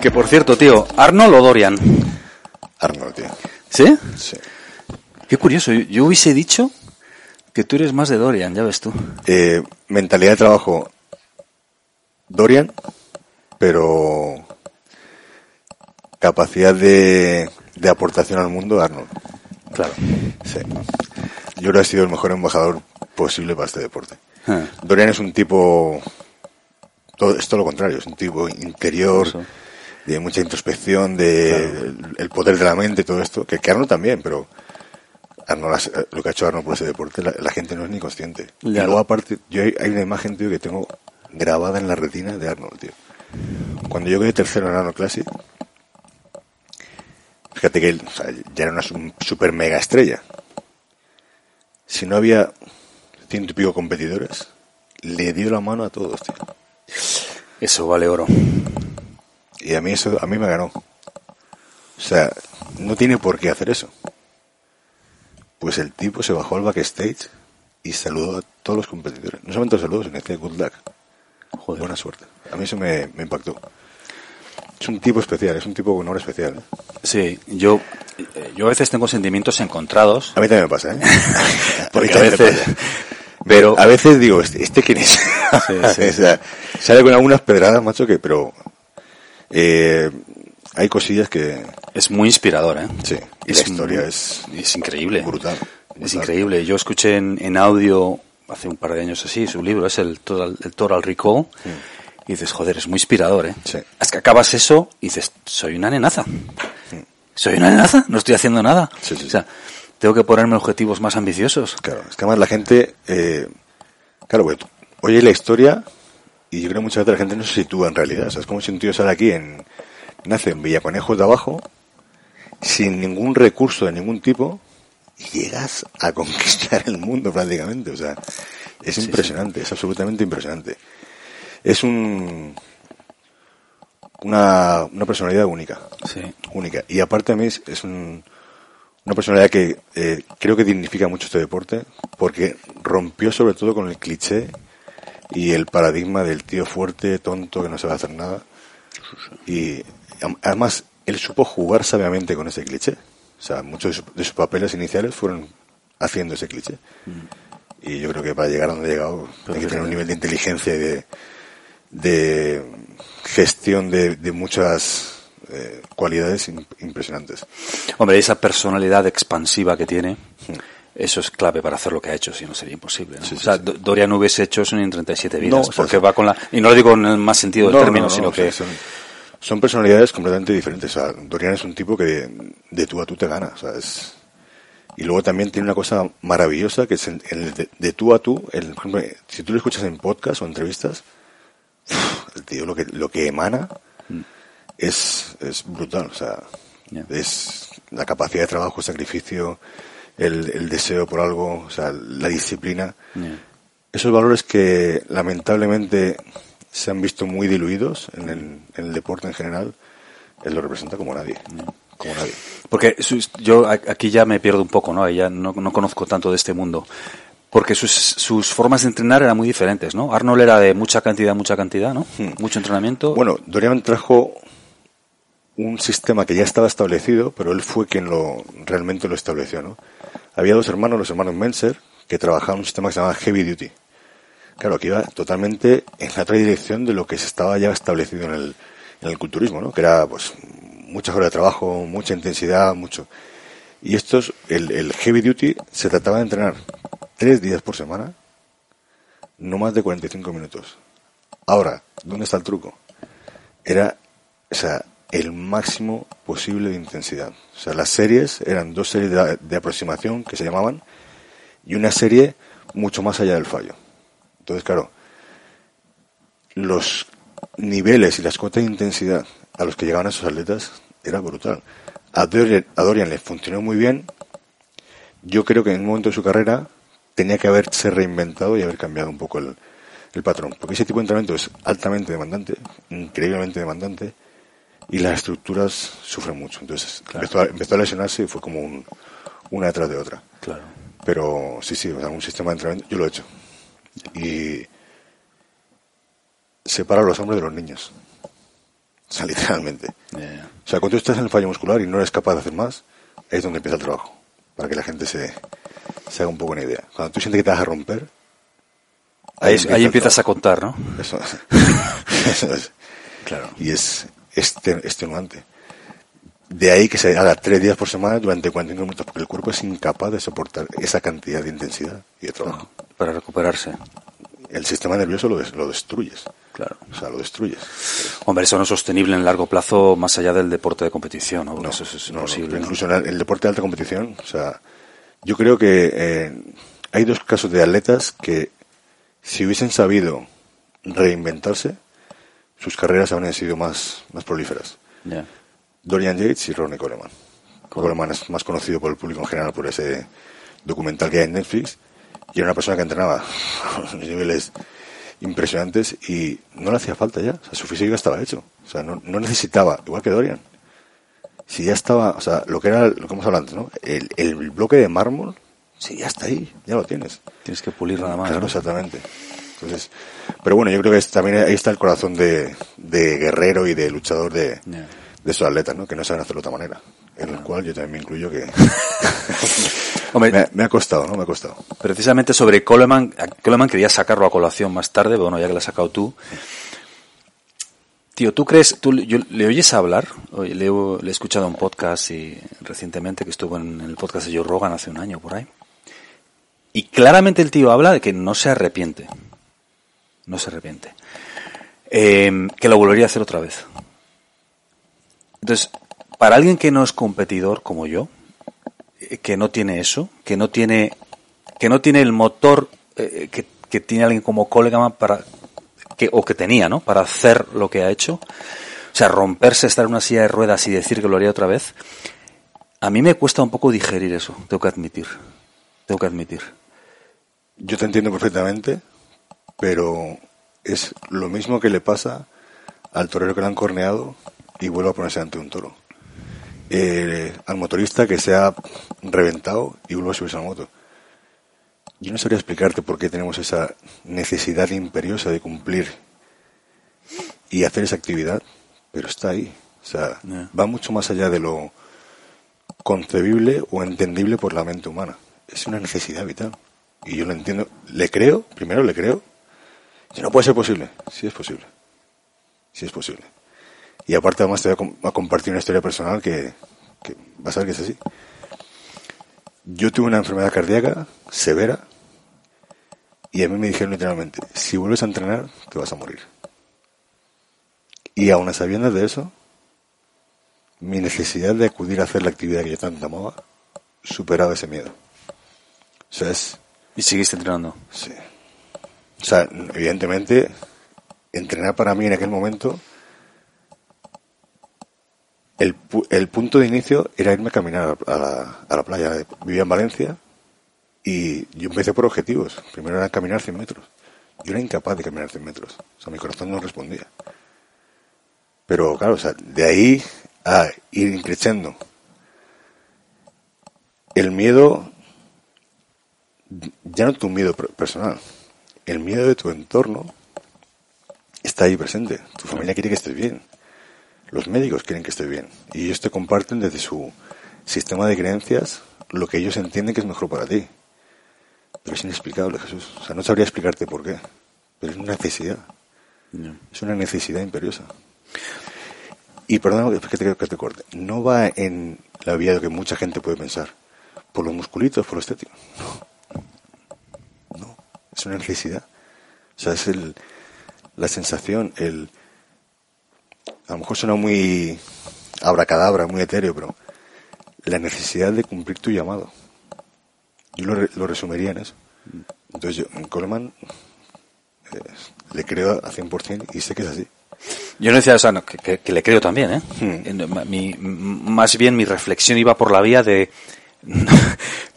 Que por cierto, tío, ¿Arnold o Dorian? Arnold, tío. ¿Sí? Sí. Qué curioso, yo, hubiese dicho que tú eres más de Dorian, ya ves tú. Eh, mentalidad de trabajo, Dorian, pero capacidad de, de aportación al mundo, Arnold. Claro. Sí. Yo creo que ha sido el mejor embajador posible para este deporte. Ah, Dorian es un tipo, todo, es todo lo contrario, es un tipo interior, Eso. de mucha introspección, de el, el poder de la mente, todo esto, que, que Arnold también, pero Arnold, has- lo que ha hecho Arnold por ese deporte, la, la gente no es ni consciente. Y luego aparte, yo hay, hay una imagen, tío, que tengo grabada en la retina de Arnold, tío. Cuando yo quedé tercero en Arnold Classic, fíjate que él o sea, ya era una su- super mega estrella. Si no había ciento y pico competidores, le dio la mano a todos, tío. Eso vale oro. Y a mí eso, a mí me ganó. O sea, no tiene por qué hacer eso. Pues el tipo se bajó al backstage y saludó a todos los competidores. No solamente los saludos, sino que decía good luck. Joder. Buena suerte. A mí eso me, me impactó. Es un tipo especial, es un tipo con honor especial. ¿eh? Sí, yo, yo a veces tengo sentimientos encontrados. A mí también me pasa, ¿eh? Porque a veces-. Pero- a veces digo, ¿este, este quién es? Sí, sí, O sea, sale con algunas pedradas, macho, que, pero eh, hay cosillas que, Es muy inspirador, ¿eh? sí, y la historia muy- es es increíble. brutal. Es increíble. Yo escuché en, en audio hace un par de años así, su libro es el Total, el Total Recall. Y dices, joder, es muy inspirador, ¿eh? Sí. Es que acabas eso y dices, soy una nenaza. Soy una nenaza, no estoy haciendo nada. Sí, sí, o sea, tengo que ponerme objetivos más ambiciosos. Claro, es que además la gente, eh, claro, pues, oye la historia y yo creo que muchas veces la gente no se sitúa en realidad. O sea, es como si un tío sale aquí en, nace en Villaconejos de abajo, sin ningún recurso de ningún tipo, y llegas a conquistar el mundo prácticamente. O sea, es Sí, impresionante, es absolutamente impresionante. Es un, una, una personalidad única Sí. única. Y aparte a mí es, es un- una personalidad que eh, creo que dignifica mucho este deporte porque rompió sobre todo con el cliché y el paradigma del tío fuerte, tonto, que no sabe hacer nada. Y además él supo jugar sabiamente con ese cliché. O sea, muchos de, sus- de sus papeles iniciales fueron haciendo ese cliché. Y yo creo que para llegar a donde ha llegado hay que tener un nivel de inteligencia y de, de gestión de, de muchas eh, cualidades im- impresionantes. Hombre, esa personalidad expansiva que tiene, eso es clave para hacer lo que ha hecho, si no sería imposible. ¿no? Sí, o sea, sí. Do- Dorian hubiese hecho eso en 37 vidas, No, o sea, porque va con la... Y no lo digo en el más sentido del No, término, no, no, sino que... son, son personalidades completamente diferentes. O sea, Dorian es un tipo que de, de tú a tú te gana. Es- y luego también tiene una cosa maravillosa que es en- en el de, de tú a tú. el- por ejemplo, si tú lo escuchas en podcast o entrevistas, el tío lo que, lo que emana es, es brutal. O sea, es la capacidad de trabajo, el sacrificio, el, el deseo por algo, o sea, la disciplina. Esos valores que lamentablemente se han visto muy diluidos en el, en el deporte en general, él lo representa como nadie. Como nadie. Porque sus- yo a- aquí ya me pierdo un poco, ¿no? Ya no, no conozco tanto de este mundo. Porque sus, sus formas de entrenar eran muy diferentes, ¿no? Arnold era de mucha cantidad, mucha cantidad, ¿no? Hmm. Mucho entrenamiento. Bueno, Dorian trajo un sistema que ya estaba establecido, pero él fue quien lo realmente lo estableció, ¿no? Había dos hermanos, los hermanos Menser, que trabajaban un sistema que se llamaba Heavy Duty. Claro, que iba totalmente en la otra dirección de lo que se estaba ya establecido en el, en el culturismo, ¿no? Que era, pues, muchas horas de trabajo, mucha intensidad, mucho. Y estos, el, el Heavy Duty, se trataba de entrenar tres días por semana, no más de 45 minutos. Ahora, ¿dónde está el truco? Era, o sea, el máximo posible de intensidad. O sea, las series eran dos series de, de aproximación que se llamaban y una serie mucho más allá del fallo. Entonces, claro, los niveles y las cotas de intensidad a los que llegaban esos atletas era brutal. A Dorian, a Dorian le funcionó muy bien. Yo creo que en un momento de su carrera tenía que haberse reinventado y haber cambiado un poco el, el patrón. Porque ese tipo de entrenamiento es altamente demandante, increíblemente demandante, y las estructuras sufren mucho. Entonces empezó, a, empezó a lesionarse y fue como un, una detrás de otra. Claro. Pero sí, sí, o sea, un sistema de entrenamiento, yo lo he hecho. Y separa a los hombres de los niños. O sea, literalmente. Ya. O sea, cuando tú estás en el fallo muscular y no eres capaz de hacer más, ahí es donde empieza el trabajo. Para que la gente se, se haga un poco una idea. Cuando tú sientes que te vas a romper, Ahí, ahí el empiezas a contar, ¿no? Eso, eso es. Claro. Y es extenuante. De ahí que se haga tres días por semana durante 45 minutos, porque el cuerpo es incapaz de soportar esa cantidad de intensidad y de trabajo. Para recuperarse. El sistema nervioso lo, des- lo destruyes. Claro. O sea, lo destruyes. Hombre, eso no es sostenible en largo plazo más allá del deporte de competición, ¿no? Porque No, eso es imposible. incluso en el, el deporte de alta competición, o sea, yo creo que eh, hay dos casos de atletas que si hubiesen sabido reinventarse, sus carreras habrían sido más, más prolíferas. Dorian Yates y Ronnie Coleman. Coleman es más conocido por el público en general por ese documental que hay en Netflix y era una persona que entrenaba a unos niveles impresionantes y no le hacía falta ya, o sea, su físico ya estaba hecho, o sea, no, no necesitaba, igual que Dorian, si ya estaba, o sea, lo que era, lo que hemos hablado antes, ¿no? El, el bloque de mármol, si ya está ahí, ya lo tienes. Tienes que pulir nada más. Claro, ¿no? exactamente. Entonces, pero bueno, yo creo que es- también ahí está el corazón de, de guerrero y de luchador de, de esos atletas, ¿no? Que no saben hacerlo de otra manera. En el cual yo también me incluyo que Hombre, me, ha- me ha costado, ¿no? Me ha costado. Precisamente sobre Coleman, Coleman quería sacarlo a colación más tarde, pero bueno, ya que lo has sacado tú. Tío, ¿tú crees, tú yo- le oyes hablar? Oye, le, he- le he escuchado un podcast y, recientemente que estuvo en el podcast de Joe Rogan hace un año por ahí. Y claramente el tío habla de que no se arrepiente. No se arrepiente. Eh, que lo volvería a hacer otra vez. Entonces, para alguien que no es competidor como yo, eh, que no tiene eso, que no tiene, que no tiene el motor eh, que, que tiene alguien como Coleman para, que, o que tenía, ¿no? Para hacer lo que ha hecho. O sea, romperse, estar en una silla de ruedas y decir que lo haría otra vez. A mí me cuesta un poco digerir eso, tengo que admitir. Tengo que admitir. Yo te entiendo perfectamente, pero es lo mismo que le pasa al torero que le han corneado y vuelve a ponerse ante un toro. Eh, al motorista que se ha reventado y vuelve a subirse a la moto. Yo no sabría explicarte por qué tenemos esa necesidad imperiosa de cumplir y hacer esa actividad, pero está ahí. O sea, va mucho más allá de lo concebible o entendible por la mente humana. Es una necesidad vital. Y yo lo entiendo. Le creo, primero le creo. Y no puede ser posible. Sí es posible. Sí es posible. Y aparte además te voy a, com- a compartir una historia personal que, que vas a ver que es así. Yo tuve una enfermedad cardíaca severa y a mí me dijeron literalmente, si vuelves a entrenar te vas a morir. Y aún a sabiendas de eso, mi necesidad de acudir a hacer la actividad que yo tanto amaba superaba ese miedo. O sea, es, Y seguiste entrenando. Sí. O sea, evidentemente, entrenar para mí en aquel momento, el, el punto de inicio era irme a caminar a la, playa. Vivía en Valencia y yo empecé por objetivos. Primero era caminar 100 metros. Yo era incapaz de caminar 100 metros. O sea, mi corazón no respondía. Pero claro, o sea, de ahí a ir creciendo. El miedo ya no tu miedo per- personal, el miedo de tu entorno está ahí presente. Tu familia quiere que estés bien. Los médicos quieren que estés bien. Y ellos te comparten desde su sistema de creencias lo que ellos entienden que es mejor para ti. Pero es inexplicable, Jesús. O sea, no sabría explicarte por qué. Pero es una necesidad. Es una necesidad imperiosa. Y perdona que te, que te corte. No va en la vía de que mucha gente puede pensar. Por los musculitos, por lo estético. No. Es una necesidad. O sea, es el, la sensación, el... A lo mejor suena muy abracadabra, muy etéreo, pero la necesidad de cumplir tu llamado. Yo lo, lo resumiría en eso. Entonces yo, en Coleman, eh, le creo a 100% y sé que es así. Yo no decía, o sea, no, que, que- que le creo también, ¿eh? Hmm. Mi- más bien mi reflexión iba por la vía de...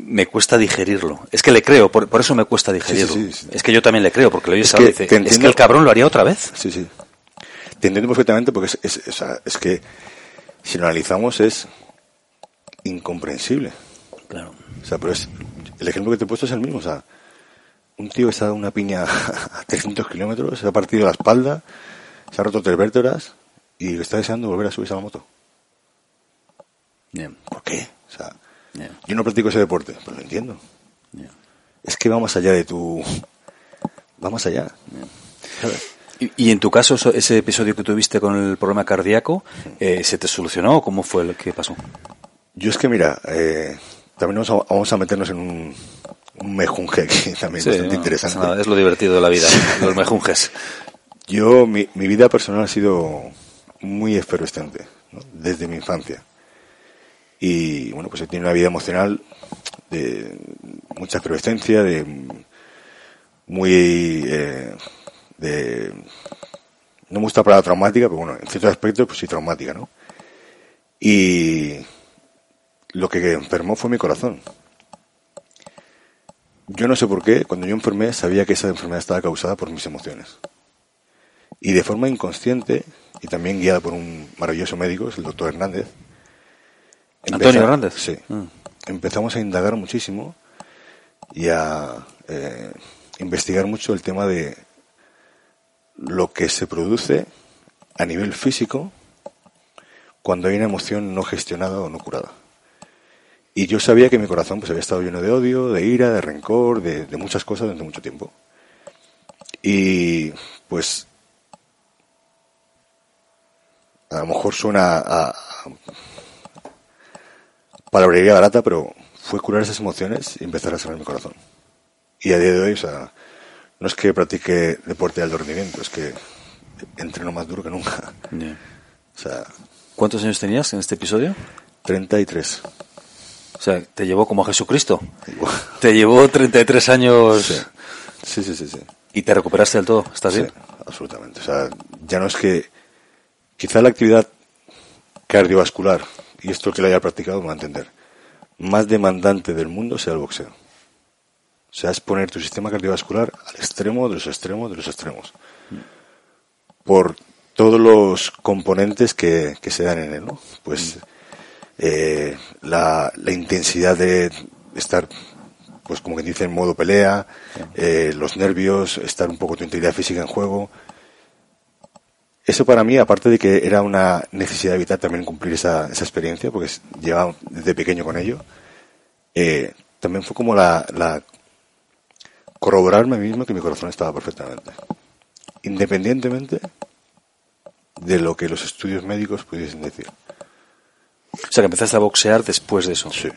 me cuesta digerirlo. Es que le creo, por, por eso me cuesta digerirlo. sí, sí. Es que yo también le creo, porque lo oyes Es ahora dice, es que el cabrón lo haría otra vez. Sí, sí. Te entiendo perfectamente porque es, es, es que si lo analizamos es incomprensible. Claro. O sea, pero es, el ejemplo que te he puesto es el mismo. O sea, un tío que ha dado una piña a 300 kilómetros, se ha partido la espalda, se ha roto tres vértebras y está deseando volver a subirse a la moto. Bien. ¿Por qué? O sea, yo no practico ese deporte, pero lo entiendo. Es que va más allá de tu... Va más allá. Y, y en tu caso, eso- ese episodio que tuviste con el problema cardíaco, eh, ¿se te solucionó o cómo fue lo que pasó? Yo es que, mira, eh, también vamos a, vamos a meternos en un, un mejunje aquí también bastante no, interesante. pasa nada, es lo divertido de la vida, los mejunjes. Yo, mi, mi vida personal ha sido muy efervescente, ¿no? desde mi infancia. Y bueno, pues he tenido una vida emocional de mucha efervescencia, de muy. eh, de. No me gusta la palabra traumática, pero bueno, en ciertos aspectos, pues sí, traumática, ¿no? Y lo que enfermó fue mi corazón. Yo no sé por qué, cuando yo enfermé, sabía que esa enfermedad estaba causada por mis emociones. Y de forma inconsciente, y también guiada por un maravilloso médico, es el doctor Hernández. ¿Antonio empeza- Hernández? Sí. Mm. Empezamos a indagar muchísimo y a eh, investigar mucho el tema de lo que se produce a nivel físico cuando hay una emoción no gestionada o no curada. Y yo sabía que mi corazón pues había estado lleno de odio, de ira, de rencor, de, de muchas cosas durante mucho tiempo. Y pues a lo mejor suena a, a palabrería barata, pero fue curar esas emociones y empezar a sanar mi corazón. Y a día de hoy, o sea, no es que practique deporte de alto rendimiento, es que entreno más duro que nunca. Bien. O sea, ¿Cuántos años tenías en este episodio? 33. O sea, te llevó como a Jesucristo. Te llevó 33 años Sí, sí, sí, sí. y te recuperaste del todo. ¿Estás Sí, bien? absolutamente. O sea, ya no es que. Quizá la actividad cardiovascular, y esto que lo haya practicado me va a entender, más demandante del mundo sea el boxeo. O sea, es poner tu sistema cardiovascular al extremo de los extremos de los extremos. Por todos los componentes que, que se dan en él, ¿no? Pues eh, la, la intensidad de estar, pues como que dice, en modo pelea, eh, los nervios, estar un poco tu integridad física en juego. Eso para mí, aparte de que era una necesidad vital también cumplir esa, esa experiencia, porque llevaba desde pequeño con ello, eh, también fue como la, la corroborarme a mí mismo que mi corazón estaba perfectamente. Independientemente de lo que los estudios médicos pudiesen decir. O sea, que empezaste a boxear después de eso. Sí.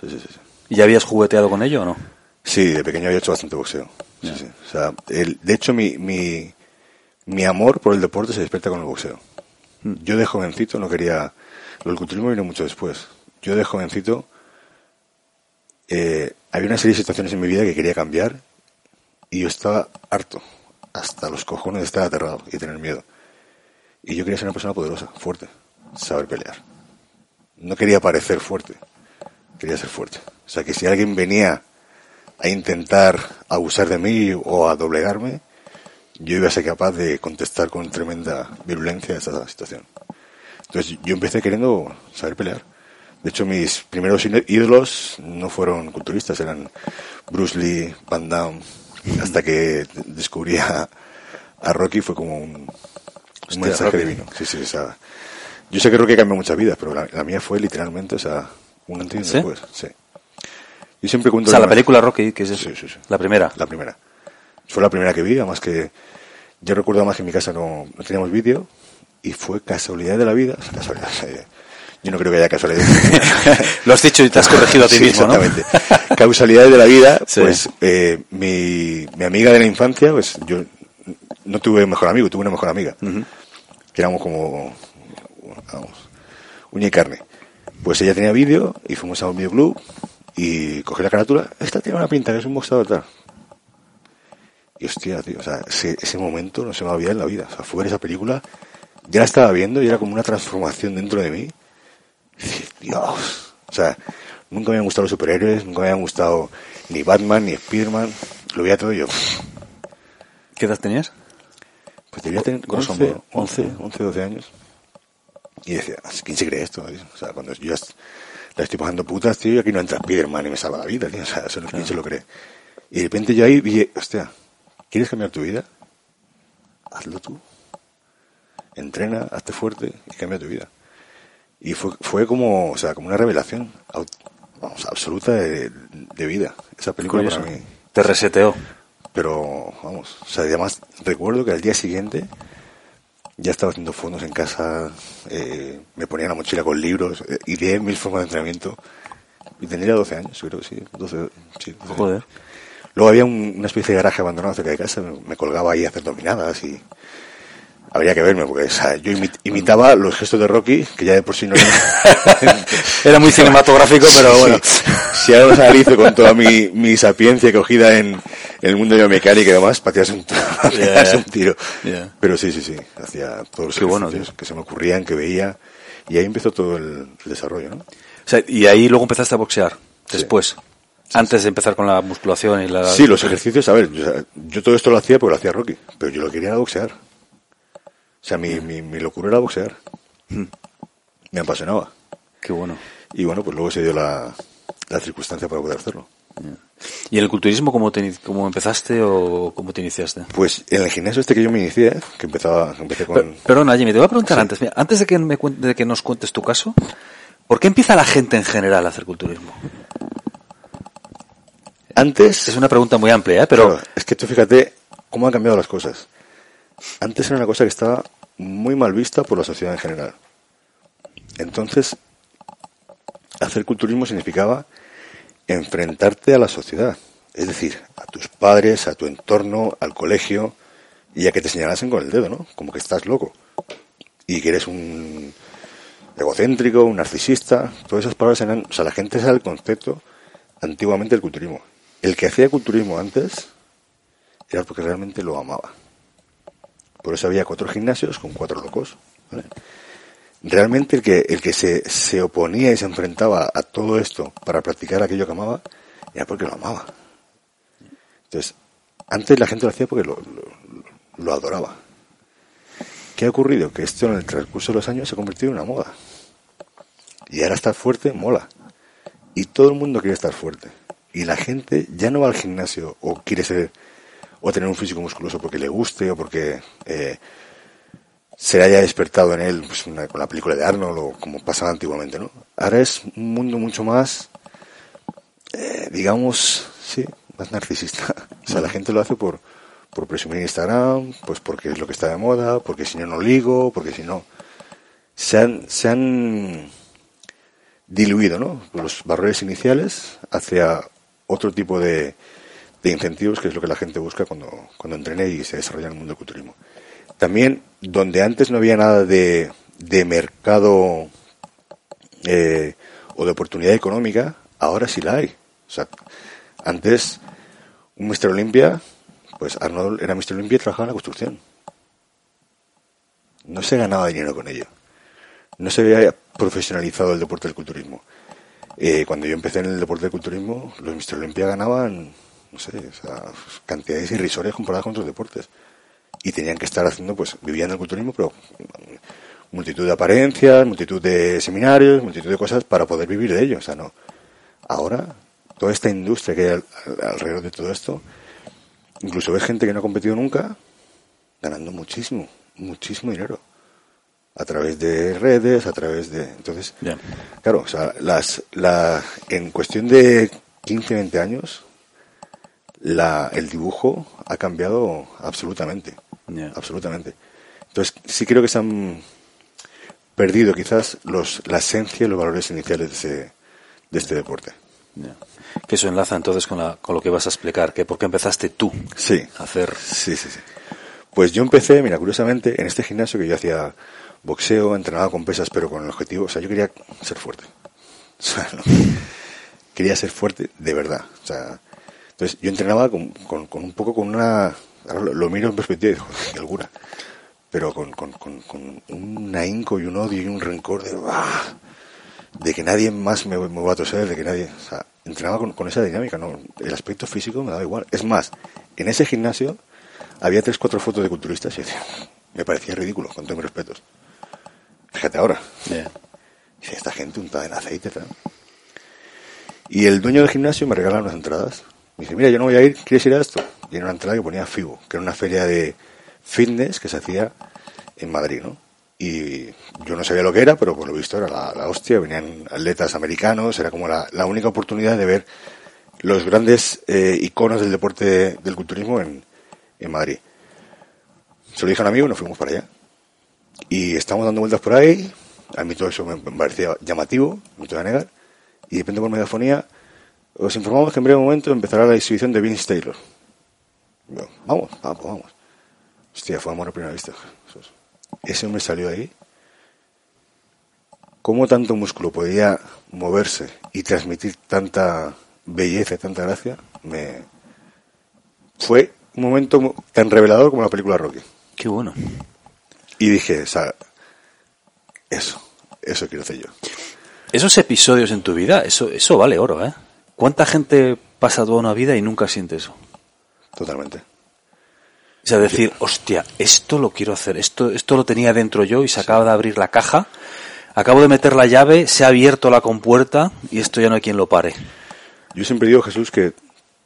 Sí, sí, sí. ¿Y ya habías jugueteado con ello o no? Sí, de pequeño había hecho bastante boxeo. Sí, sí. O sea, el- de hecho, mi, mi, mi amor por el deporte se despierta con el boxeo. Yo de jovencito no quería. Lo del culturismo vino mucho después. Yo de jovencito. eh, había una serie de situaciones en mi vida que quería cambiar y yo estaba harto, hasta los cojones de estar aterrado y tener miedo. Y yo quería ser una persona poderosa, fuerte, saber pelear. No quería parecer fuerte, quería ser fuerte. O sea que si alguien venía a intentar abusar de mí o a doblegarme, yo iba a ser capaz de contestar con tremenda virulencia a esa situación. Entonces yo empecé queriendo saber pelear. De hecho, mis primeros ídolos no fueron culturistas, eran Bruce Lee, Van Damme, hasta que descubrí a, a Rocky fue como un, un Hostia, mensaje Rocky. divino. Sí, sí, o sea, yo sé que Rocky cambió muchas vidas, pero la, la mía fue literalmente, o sea, un antes y un ¿Sí? después. Sí. Yo siempre cuento O sea, la película Rocky, que es Sí, sí, sí. la primera. la primera. Fue la primera que vi, además que yo recuerdo más que en mi casa no, no teníamos vídeo y fue casualidad de la vida. casualidad, eh, yo no creo que haya casualidad. Lo has dicho y te has corregido a ti Sí, mismo, ¿no? Exactamente. Causalidades de la vida, Sí. pues eh, mi, mi amiga de la infancia, pues yo no tuve mejor amigo, tuve una mejor amiga. Que éramos como, vamos, uña y carne. Pues ella tenía vídeo y fuimos a un videoclub y cogí la carátula. Esta tiene una pinta, que es un boxeador tal. Y hostia, tío, o sea, ese, ese momento no se me va a olvidar en la vida. O sea, fue ver esa película, ya la estaba viendo y era como una transformación dentro de mí. Y dije, Dios. O sea, nunca me habían gustado los superhéroes, nunca me habían gustado ni Batman, ni Spiderman. Lo veía todo yo. ¿Qué edad tenías? Pues debía tener Grosso 11, modo. 11, 11, 12 años. Y decía, ¿quién se cree esto? O sea, cuando yo la estoy pasando putas, tío, y aquí no entra Spiderman y me salva la vida, tío. O sea, eso no, ¿quién se lo cree? Y de repente yo ahí vi, hostia, ¿quieres cambiar tu vida? Hazlo tú. Entrena, hazte fuerte y cambia tu vida. Y fue, fue como, o sea, como una revelación vamos, absoluta de, vida. Esa película para mí. Te reseteó. Pero, vamos, o sea, además recuerdo que al día siguiente ya estaba haciendo fondos en casa, eh, me ponía la mochila con libros, eh, ideé mil formas de entrenamiento. Y tendría 12 años, creo, sí, 12, sí, Joder. Luego había una especie de garaje abandonado cerca de casa, me, colgaba ahí a hacer dominadas y habría que verme, porque yo imitaba los gestos de Rocky, que ya de por sí no era, era muy cinematográfico, pero bueno. Si ahora los analizo con toda mi, mi sapiencia cogida en, el mundo de la mecánica y demás, pateas un, un tiro. Pero sí, sí, sí, hacía todos los bueno, que se me ocurrían, que veía, y ahí empezó todo el, desarrollo, ¿no? O sea, y ahí luego empezaste a boxear, después. Antes de empezar con la musculación y la... Sí, los ejercicios, a ver, yo, todo esto lo hacía porque lo hacía Rocky, pero yo lo quería boxear. O sea, mi, mi, locura era boxear. Me apasionaba. Qué bueno. Y bueno, pues luego se dio la, la circunstancia para poder hacerlo. ¿Y en el culturismo cómo, te, cómo empezaste o cómo te iniciaste? Pues en el gimnasio este que yo me inicié, que empezaba, empecé con... perdona, Jimmy, te voy a preguntar antes, antes de que, me, de que nos cuentes tu caso, ¿por qué empieza la gente en general a hacer culturismo? Antes... Es una pregunta muy amplia, ¿eh? pero... es que tú fíjate cómo han cambiado las cosas. Antes era una cosa que estaba muy mal vista por la sociedad en general. Entonces, hacer culturismo significaba enfrentarte a la sociedad, es decir, a tus padres, a tu entorno, al colegio, y a que te señalasen con el dedo, ¿no? Como que estás loco. Y que eres un egocéntrico, un narcisista, todas esas palabras eran, o sea, la gente sabe el concepto antiguamente del culturismo. El que hacía culturismo antes era porque realmente lo amaba. Por eso había cuatro gimnasios con cuatro locos. Realmente el que, el que se, se oponía y se enfrentaba a todo esto para practicar aquello que amaba, era porque lo amaba. Entonces, antes la gente lo hacía porque lo, lo, adoraba. ¿Qué ha ocurrido? Que esto en el transcurso de los años se ha convertido en una moda. Y ahora estar fuerte mola. Y todo el mundo quiere estar fuerte y la gente ya no va al gimnasio o quiere ser o tener un físico musculoso porque le guste o porque eh, se haya despertado en él pues, con la película de Arnold o como pasaba antiguamente, ¿no? Ahora es un mundo mucho más, eh, digamos, sí, más narcisista. O sea, la gente lo hace por, por presumir Instagram, pues porque es lo que está de moda, porque si no, no ligo, porque si no... Se han, se han diluido, ¿no? Los barreres iniciales hacia otro tipo de, de incentivos, que es lo que la gente busca cuando, cuando entrena y se desarrolla en el mundo del culturismo. También, donde antes no había nada de, de mercado eh, o de oportunidad económica, ahora sí la hay. O sea, antes, un Mr. Olympia, pues Arnold era Mr. Olympia y trabajaba en la construcción. No se ganaba dinero con ello. No se había profesionalizado el deporte del culturismo. Eh, cuando yo empecé en el deporte del culturismo, los Mr. Olympia ganaban, no sé, cantidades irrisorias comparadas con otros deportes. Y tenían que estar haciendo, pues, vivían el culturismo, pero multitud de apariencias, multitud de seminarios, multitud de cosas para poder vivir de ello. O sea, no. Ahora, toda esta industria que hay alrededor de todo esto, incluso ves gente que no ha competido nunca ganando muchísimo, muchísimo dinero a través de redes, a través de... Entonces, claro, o sea, las, la, en cuestión de 15, 20 años, la, el dibujo ha cambiado absolutamente. Absolutamente. Entonces, sí creo que se han perdido quizás los, la esencia y los valores iniciales de, ese, de este deporte. Que eso enlaza entonces con, la, con lo que vas a explicar, que por qué empezaste tú sí. a hacer... Sí, sí, sí. Pues yo empecé, mira, curiosamente, en este gimnasio que yo hacía boxeo, entrenaba con pesas, pero con el objetivo, o sea, yo quería ser fuerte. Quería ser fuerte de verdad. O sea, entonces yo entrenaba con, con, un poco con una, lo, miro en perspectiva y digo, alguna, pero con, con, con, un ahínco y un odio y un rencor de, ¡ah! de que nadie más me, me va a toser, de que nadie, o sea, entrenaba con, con esa dinámica, no, el aspecto físico me daba igual. Es más, en ese gimnasio había tres, cuatro fotos de culturistas y me parecía ridículo, con todos mis respetos. Fíjate ahora. Dice, esta gente untada en aceite. Y el dueño del gimnasio me regala unas entradas Me dice, mira, yo no voy a ir, ¿quieres ir a esto? Y era una entrada que ponía FIBO, que era una feria de fitness que se hacía en Madrid, ¿no? Y yo no sabía lo que era, pero por lo visto era la, hostia, venían atletas americanos, era como la, única oportunidad de ver los grandes eh, iconos del deporte del culturismo en, en Madrid. Se lo dije a un amigo y nos fuimos para allá. Y estamos dando vueltas por ahí, a mí todo eso me parecía llamativo, no te voy a negar, y de repente por megafonía os informamos que en breve momento empezará la exhibición de Vince Taylor. vamos, vamos, vamos. Hostia, fue amor a primera vista. Ese hombre salió ahí. ¿Cómo tanto músculo podía moverse y transmitir tanta belleza y tanta gracia? Me... Fue un momento tan revelador como la película Rocky. Qué bueno. Y dije, o sea, eso, eso quiero hacer yo. Esos episodios en tu vida, eso, eso vale oro, ¿eh? ¿Cuánta gente pasa toda una vida y nunca siente eso? Totalmente. O sea, decir, hostia, esto lo quiero hacer, esto, esto lo tenía dentro yo y se acaba de abrir la caja, acabo de meter la llave, se ha abierto la compuerta y esto ya no hay quien lo pare. Yo siempre digo, Jesús, que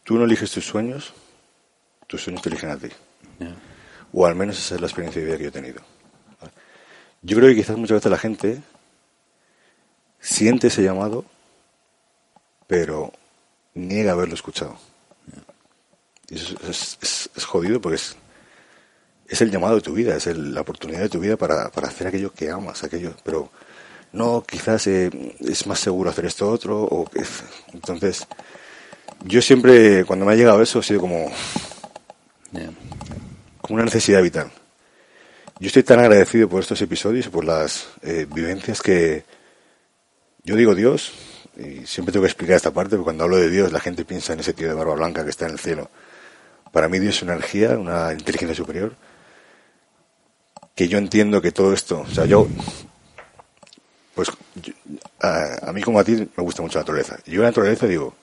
tú no eliges tus sueños, tus sueños te eligen a ti. O al menos esa es la experiencia de vida que yo he tenido. Yo creo que quizás muchas veces la gente siente ese llamado, pero niega haberlo escuchado. Y eso es, jodido porque es, es, el llamado de tu vida, es la oportunidad de tu vida para, hacer aquello que amas, aquello, pero no, quizás eh, es más seguro hacer esto otro, o entonces yo siempre, cuando me ha llegado eso, ha sido como, como una necesidad vital. Yo estoy tan agradecido por estos episodios y por las eh, vivencias que yo digo Dios, y siempre tengo que explicar esta parte, porque cuando hablo de Dios la gente piensa en ese tío de barba blanca que está en el cielo. Para mí Dios es una energía, una inteligencia superior, que yo entiendo que todo esto, o sea, yo, pues a, mí como a ti me gusta mucho la naturaleza. Yo la naturaleza digo,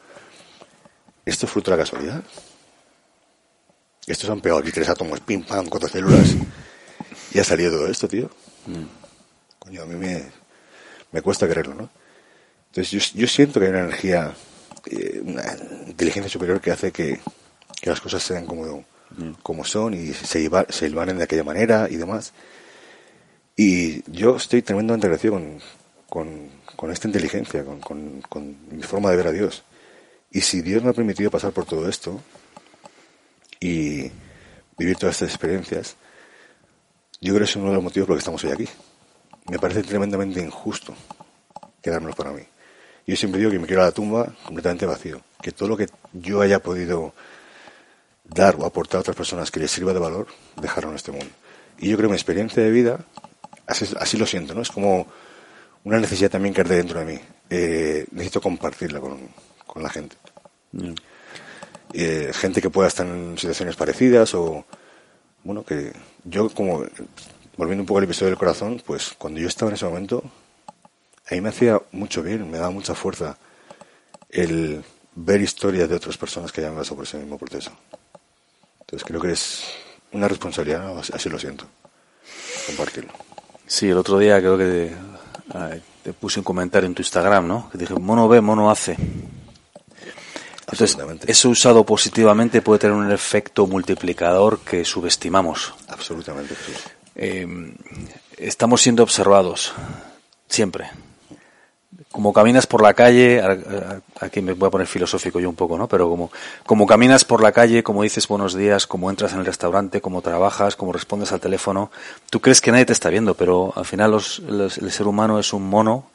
¿esto es fruto de la casualidad? Estos han pegado aquí tres átomos, pim, pam, cuatro células, y ha salido todo esto, tío. Mm. Coño, a mí me, me cuesta creerlo, ¿no? Entonces yo, siento que hay una energía, eh, una inteligencia superior que hace que, que las cosas sean como, como son y se, se de aquella manera y demás. Y yo estoy tremendamente agradecido con, con, esta inteligencia, con, con, mi forma de ver a Dios. Y si Dios me ha permitido pasar por todo esto y vivir todas estas experiencias, yo creo que es uno de los motivos por los que estamos hoy aquí. Me parece tremendamente injusto quedármelo para mí. Yo siempre digo que me quiero a la tumba completamente vacío, que todo lo que yo haya podido dar o aportar a otras personas que les sirva de valor, dejarlo en este mundo. Y yo creo que mi experiencia de vida, así, lo siento, ¿no? Es como una necesidad también que arde dentro de mí. Eh, necesito compartirla con, la gente. Eh, gente que pueda estar en situaciones parecidas o, bueno, que yo como, volviendo un poco al episodio del corazón, pues cuando yo estaba en ese momento, a mí me hacía mucho bien, me daba mucha fuerza el ver historias de otras personas que hayan pasado por ese mismo proceso. Entonces creo que es una responsabilidad, así lo siento, compartirlo. Sí, el otro día creo que te, puse un comentario en tu Instagram, ¿no? Que dije, mono ve, mono hace. Entonces, eso usado positivamente puede tener un efecto multiplicador que subestimamos. Absolutamente. Eh, estamos siendo observados, siempre como caminas por la calle, aquí me voy a poner filosófico yo un poco, ¿no? Pero como, como caminas por la calle, como dices buenos días, como entras en el restaurante, como trabajas, como respondes al teléfono, tú crees que nadie te está viendo, pero al final los, el ser humano es un mono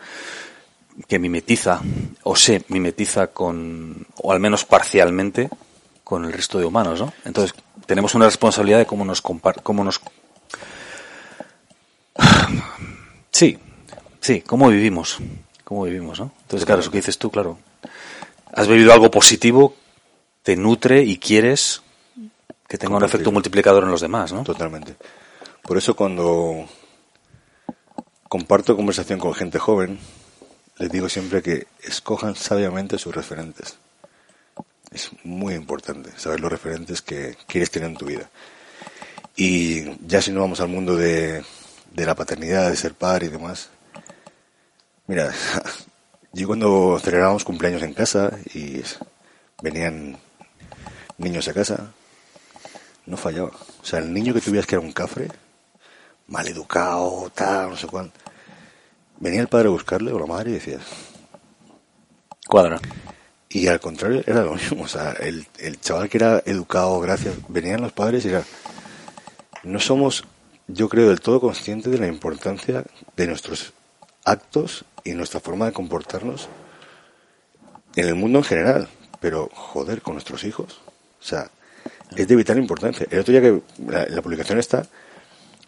que mimetiza, o se mimetiza con, o al menos parcialmente, con el resto de humanos, ¿no? Entonces, tenemos una responsabilidad de cómo nos compar cómo nos Sí, sí, cómo vivimos cómo vivimos, ¿no? Entonces, claro, eso que dices tú, claro. Has vivido algo positivo, te nutre y quieres que tenga un efecto multiplicador en los demás, ¿no? Totalmente. Por eso cuando comparto conversación con gente joven, les digo siempre que escojan sabiamente sus referentes. Es muy importante saber los referentes que quieres tener en tu vida. Y ya si no vamos al mundo de, la paternidad, de ser padre y demás, Mira, yo cuando celebrábamos cumpleaños en casa y venían niños a casa, no fallaba. O sea, el niño que tuvieras que era un cafre, mal educado, tal, no sé cuál, venía el padre a buscarle o la madre y decías. Cuadra. Y al contrario, era lo mismo. O sea, el, el chaval que era educado, gracias, venían los padres y era. No somos, yo creo, del todo conscientes de la importancia de nuestros actos y nuestra forma de comportarnos en el mundo en general. Pero, joder, con nuestros hijos. O sea, es de vital importancia. El otro día que la, la publicación está,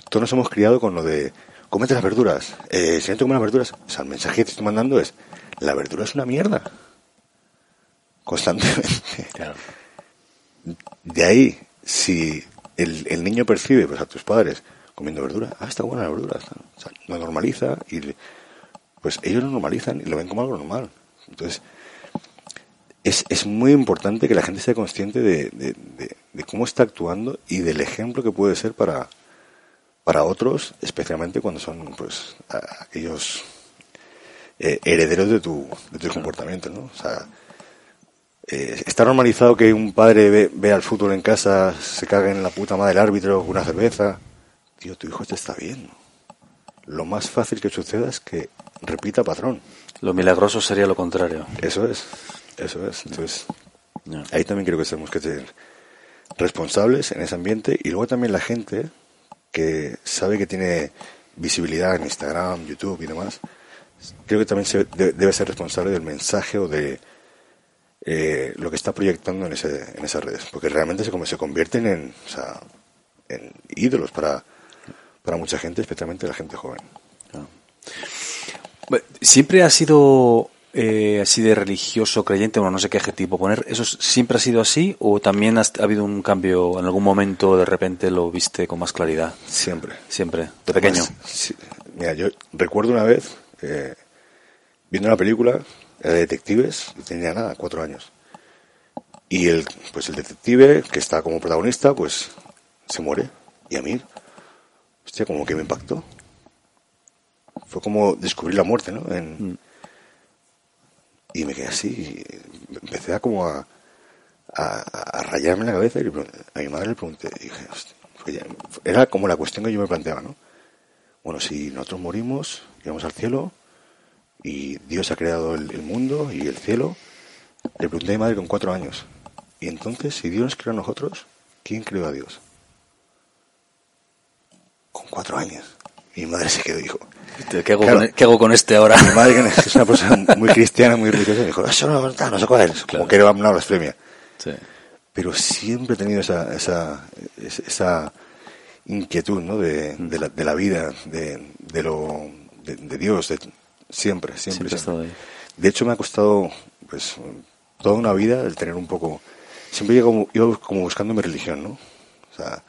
todos nos hemos criado con lo de cómete las verduras. Eh, si no te comes las verduras, o sea, el mensaje que te estoy mandando es la verdura es una mierda. Constantemente. Claro. De ahí, si el, el niño percibe pues, a tus padres comiendo verdura, ah, está buena la verdura, está- o sea, lo normaliza y pues ellos lo normalizan y lo ven como algo normal. Entonces, es, es muy importante que la gente sea consciente de, de- de- de cómo está actuando y del ejemplo que puede ser para, para otros, especialmente cuando son pues aquellos eh, herederos de tu, de tu comportamiento, ¿no? O sea, eh, está normalizado que un padre ve, vea el fútbol en casa, se cague en la puta madre del árbitro con una cerveza. Tío, tu hijo te está viendo. Lo más fácil que suceda es que repita patrón. Lo milagroso sería lo contrario. Eso es, eso es. Entonces, ahí también creo que tenemos que ser responsables en ese ambiente y luego también la gente que sabe que tiene visibilidad en Instagram, YouTube y demás, creo que también se de- debe ser responsable del mensaje o de eh, lo que está proyectando en, ese, en esas redes, porque realmente se, como se convierten en, ídolos para, mucha gente, especialmente la gente joven. ¿Siempre ha sido eh, así de religioso, creyente? Bueno, no sé qué adjetivo poner. ¿Eso es- siempre ha sido así o también has- ha habido un cambio en algún momento de repente lo viste con más claridad? Siempre. Siempre, de pequeño. Además, sí, mira, yo recuerdo una vez eh, viendo una película era de detectives y tenía nada, cuatro años. Y el, pues el detective que está como protagonista, pues se muere. Y a mí, hostia, como que me impactó. Fue como descubrir la muerte, ¿no? En- Mm. Y me quedé así. empecé a como a, a, a rayarme la cabeza y a mi madre le pregunté. Dije, era como la cuestión que yo me planteaba, ¿no? Bueno, si nosotros morimos, llegamos al cielo y Dios ha creado el, el mundo y el cielo, le pregunté a mi madre con cuatro años. Y entonces, si Dios creó a nosotros, ¿quién creó a Dios? Con cuatro años. Mi madre se quedó y dijo, ¿Qué hago, Claro. con, qué hago con este ahora? mi madre que es una persona muy cristiana, muy religiosa, dijo, eso no, no, no sé cuál es, como que era una blasfemia. Sí. Pero siempre he tenido esa, esa, esa inquietud, ¿no? De, de, la, de la vida, de, de lo, de, de Dios, de- siempre, siempre, Siempre ha siempre. estado ahí. De hecho, me ha costado, pues, toda una vida el tener un poco, siempre iba como, iba como buscando mi religión, ¿no? O sea, no,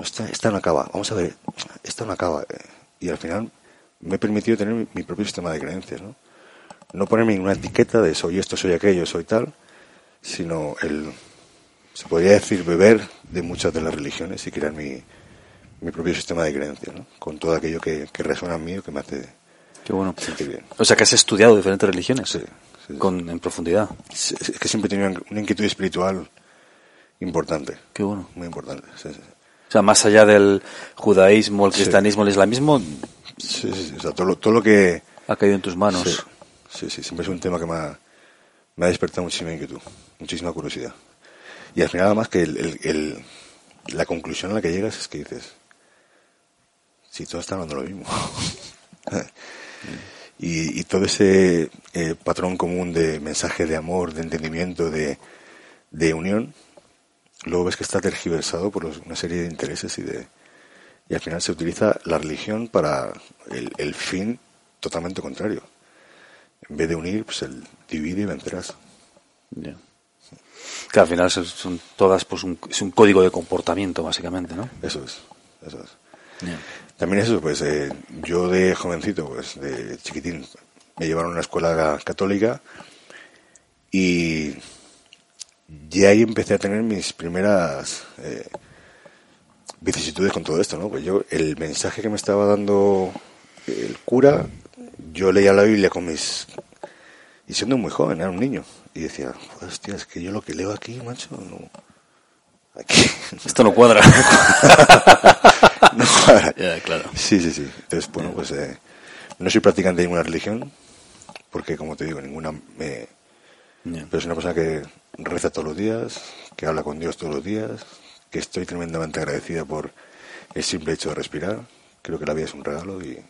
esta, esta no acaba, vamos a ver, esta no acaba. Y al final me he permitido tener mi, propio sistema de creencias, ¿no? No ponerme en una etiqueta de soy esto, soy aquello, soy tal, sino el, se podría decir, beber de muchas de las religiones y crear mi, mi propio sistema de creencias, ¿no? Con todo aquello que, que resuena en mí o que me hace Qué bueno. sentir bien. O sea, que has estudiado diferentes religiones. Sí, sí. Con, en profundidad. Es es que siempre he tenido una inquietud espiritual importante, Qué bueno. muy importante. Sí, sí. O sea, más allá del judaísmo, el Sí. cristianismo, el islamismo, Sí, sí, sí. O sea, todo, lo, todo lo que... ha caído en tus manos. Sí, sí, sí, siempre es un tema que me ha, me ha despertado muchísima inquietud, muchísima curiosidad. Y al final, además, que el, el- el- la conclusión a la que llegas es que dices, si todos están hablando lo mismo. y, y todo ese eh, patrón común de mensaje de amor, de entendimiento, de, de unión, luego ves que está tergiversado por una serie de intereses y de y al final se utiliza la religión para el, el fin totalmente contrario. En vez de unir, pues el divide y vencerás. Ya. Que al final son, todas, pues un, es un código de comportamiento, básicamente, ¿no? Eso es, eso es. Ya. También eso, pues eh, yo de jovencito, pues de chiquitín, me llevaron a una escuela católica y ya ahí empecé a tener mis primeras eh, vicisitudes con todo esto, ¿no? Pues yo, el mensaje que me estaba dando el cura, yo leía la Biblia con mis... Y siendo muy joven, era un niño. Y decía, "Joder, hostia, es que yo lo que leo aquí, macho, no, Aquí Esto no cuadra. no cuadra. Ya, claro. Sí, sí, sí. Entonces, bueno, pues eh, no soy practicante de ninguna religión, porque como te digo, ninguna me... Pero soy una persona que reza todos los días, que habla con Dios todos los días, que estoy tremendamente agradecida por el simple hecho de respirar. Creo que la vida es un regalo y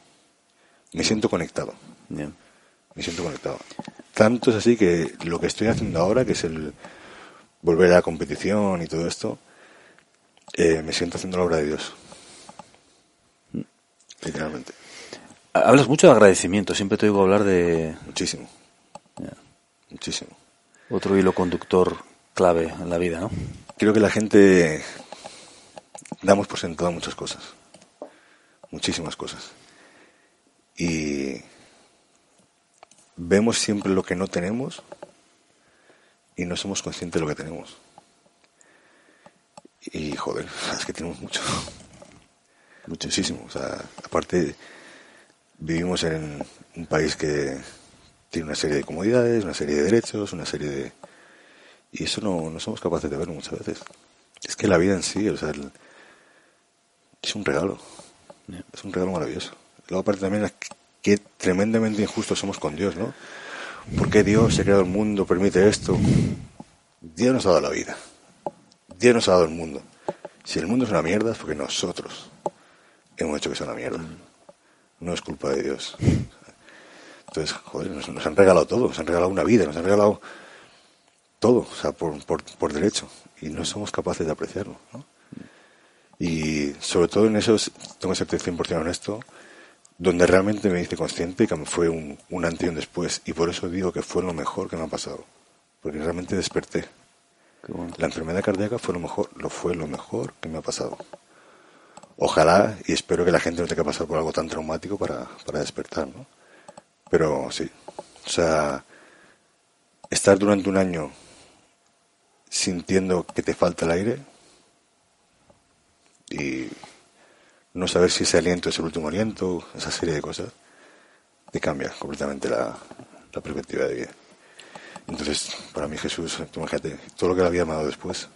me siento conectado. Me siento conectado. Tanto es así que lo que estoy haciendo ahora, que es el volver a la competición y todo esto, eh, me siento haciendo la obra de Dios. Literalmente. Hablas mucho de agradecimiento. Siempre te oigo hablar de Muchísimo. Muchísimo. Otro hilo conductor clave en la vida, ¿no? Creo que la gente damos por sentado muchas cosas. Muchísimas cosas. Y vemos siempre lo que no tenemos y no somos conscientes de lo que tenemos. Y joder, es que tenemos mucho. Muchísimo. O sea, aparte, vivimos en un país que tiene una serie de comodidades, una serie de derechos, una serie de. Y eso no, no somos capaces de verlo muchas veces. Es que la vida en sí, o sea, el- es un regalo. Es un regalo maravilloso. Luego, aparte, también, es que tremendamente injustos somos con Dios, ¿no? ¿Por qué Dios se ha creado el mundo, permite esto? Dios nos ha dado la vida. Dios nos ha dado el mundo. Si el mundo es una mierda es porque nosotros hemos hecho que sea una mierda. No es culpa de Dios. Entonces, joder, nos, nos han regalado todo. Nos han regalado una vida, nos han regalado todo, o sea, por, por, por derecho. Y no somos capaces de apreciarlo, ¿no? Y sobre todo en eso, tengo que serte 100% honesto, donde realmente me hice consciente que fue un, un antes y un después. Y por eso digo que fue lo mejor que me ha pasado. Porque realmente desperté. Bueno. La enfermedad cardíaca fue lo mejor, lo fue lo mejor que me ha pasado. Ojalá y espero que la gente no tenga que pasar por algo tan traumático para, para despertar, ¿no? Pero sí, o sea, estar durante un año sintiendo que te falta el aire y no saber si ese aliento es el último aliento, esa serie de cosas, te cambia completamente la, la perspectiva de vida. Entonces, para mí Jesús, tú imagínate, todo lo que la vida me ha dado después.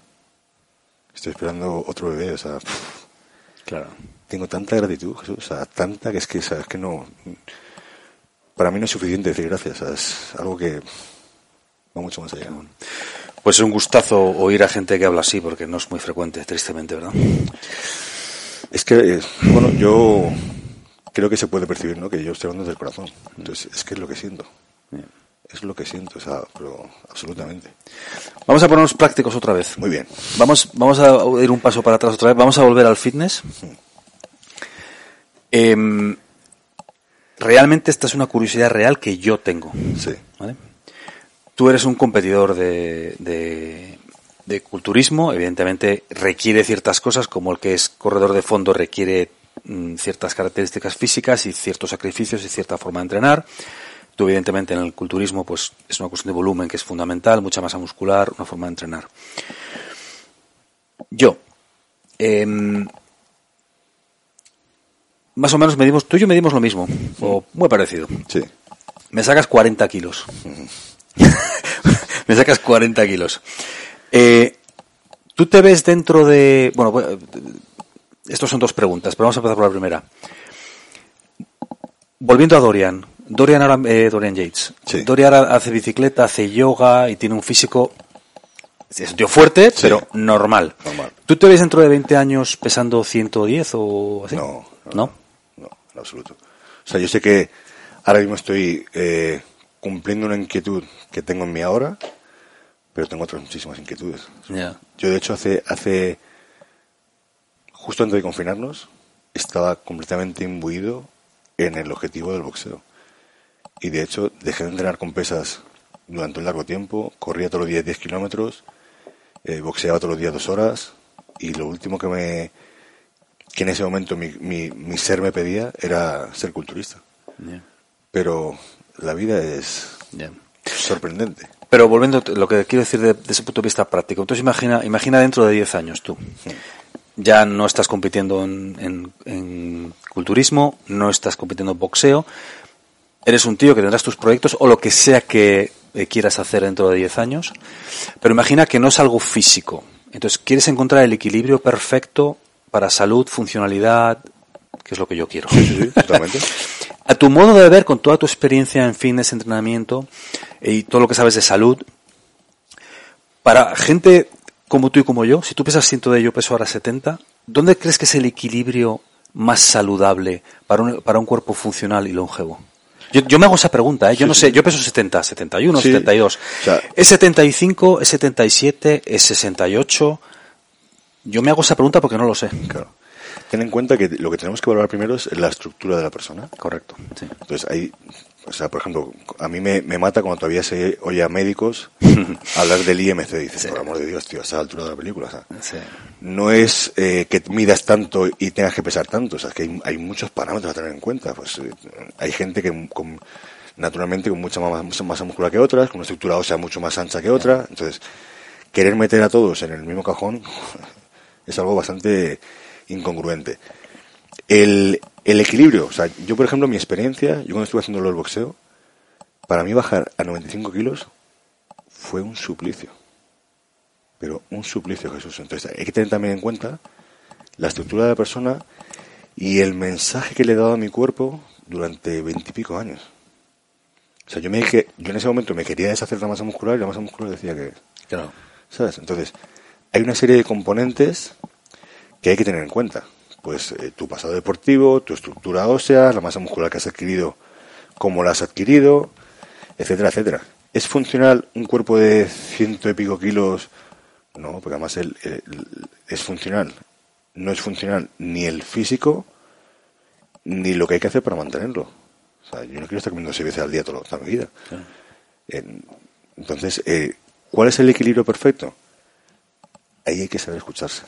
Estoy esperando otro bebé, o sea, pff, Claro. tengo tanta gratitud, Jesús, o sea, tanta que es que, sabes que no... Para mí no es suficiente decir gracias, es algo que va mucho más allá. Pues es un gustazo oír a gente que habla así, porque no es muy frecuente, tristemente, ¿verdad? Es que, eh, bueno, yo creo que se puede percibir, ¿no? Que yo estoy hablando desde el corazón. Entonces, es que es lo que siento. Es lo que siento, o sea, pero absolutamente. Vamos a ponernos prácticos otra vez. Muy bien. Vamos, vamos a ir un paso para atrás otra vez. Vamos a volver al fitness. Em, realmente esta es una curiosidad real que yo tengo. Sí. ¿vale? Tú eres un competidor de, de- de culturismo, evidentemente requiere ciertas cosas, como el que es corredor de fondo requiere mm, ciertas características físicas y ciertos sacrificios y cierta forma de entrenar. Tú, evidentemente, en el culturismo, pues es una cuestión de volumen que es fundamental, mucha masa muscular, una forma de entrenar. Yo, em, más o menos medimos, tú y yo medimos lo mismo, o muy parecido. Sí. Me sacas 40 kilos. Me sacas 40 kilos. Eh, ¿Tú te ves dentro de... Bueno, estos son dos preguntas, pero vamos a empezar por la primera. Volviendo a Dorian. Dorian ahora, eh, Dorian Yates. Sí. Dorian hace bicicleta, hace yoga y tiene un físico... Es un tío fuerte, Sí. pero normal. Normal. ¿Tú te ves dentro de 20 años pesando 110 o así? No, ¿No? En absoluto. O sea, yo sé que ahora mismo estoy eh, cumpliendo una inquietud que tengo en mí ahora, pero tengo otras muchísimas inquietudes. Yo, de hecho, hace, hace justo antes de confinarnos, estaba completamente imbuido en el objetivo del boxeo. Y de hecho, dejé de entrenar con pesas durante un largo tiempo, corría todos los días 10 kilómetros, eh, boxeaba todos los días dos horas, y lo último que me que en ese momento mi, mi, mi ser me pedía era ser culturista. Pero la vida es sorprendente. Pero volviendo, a lo que quiero decir de, de ese punto de vista práctico, entonces imagina, imagina dentro de 10 años tú. Ya no estás compitiendo en, en- en culturismo, no estás compitiendo en boxeo, eres un tío que tendrás tus proyectos o lo que sea que eh, quieras hacer dentro de 10 años, pero imagina que no es algo físico, Entonces, quieres encontrar el equilibrio perfecto para salud, funcionalidad, que es lo que yo quiero. Sí, sí, totalmente. A tu modo de ver, con toda tu experiencia en fitness, entrenamiento y todo lo que sabes de salud, para gente como tú y como yo, si tú pesas 100 de yo peso ahora 70, ¿dónde crees que es el equilibrio más saludable para un, para un cuerpo funcional y longevo? Yo, yo me hago esa pregunta, ¿eh? yo no sé, yo peso 70, 71, Sí. 72. O sea- ¿Es 75, es 77, es 68? Yo me hago esa pregunta porque no lo sé. Claro. Ten en cuenta que lo que tenemos que valorar primero es la estructura de la persona. Correcto. Sí. Entonces, hay, o sea, por ejemplo, a mí me, me mata cuando todavía se oye a médicos hablar del IMC. Dices, por amor de Dios, tío, a esa altura de la película. o sea, Sí. no es eh, que midas tanto y tengas que pesar tanto, o sea, es que hay, hay muchos parámetros a tener en cuenta. Pues eh, hay gente que con, naturalmente con mucha más, mucha masa muscular que otras, con una estructura ósea mucho más ancha que otra. Entonces, querer meter a todos en el mismo cajón es algo bastante incongruente. El, el equilibrio, o sea, yo por ejemplo, mi experiencia, yo cuando estuve haciendo el boxeo, para mí bajar a 95 kilos fue un suplicio. Pero un suplicio, Jesús. Entonces hay que tener también en cuenta la estructura de la persona y el mensaje que le he dado a mi cuerpo durante veintipico años. O sea, yo me dije, yo en ese momento me quería deshacer la masa muscular y la masa muscular decía que, Claro. ¿sabes? Entonces, hay una serie de componentes que hay que tener en cuenta. Pues eh, tu pasado deportivo, tu estructura ósea, la masa muscular que has adquirido, cómo la has adquirido, etcétera, etcétera. ¿Es funcional un cuerpo de ciento y pico kilos? No, porque además el- el- el- es funcional. No es funcional ni el físico ni lo que hay que hacer para mantenerlo. O sea, yo no quiero estar comiendo seis veces al día toda, toda mi vida. En- entonces, eh, ¿cuál es el equilibrio perfecto? Ahí hay que saber escucharse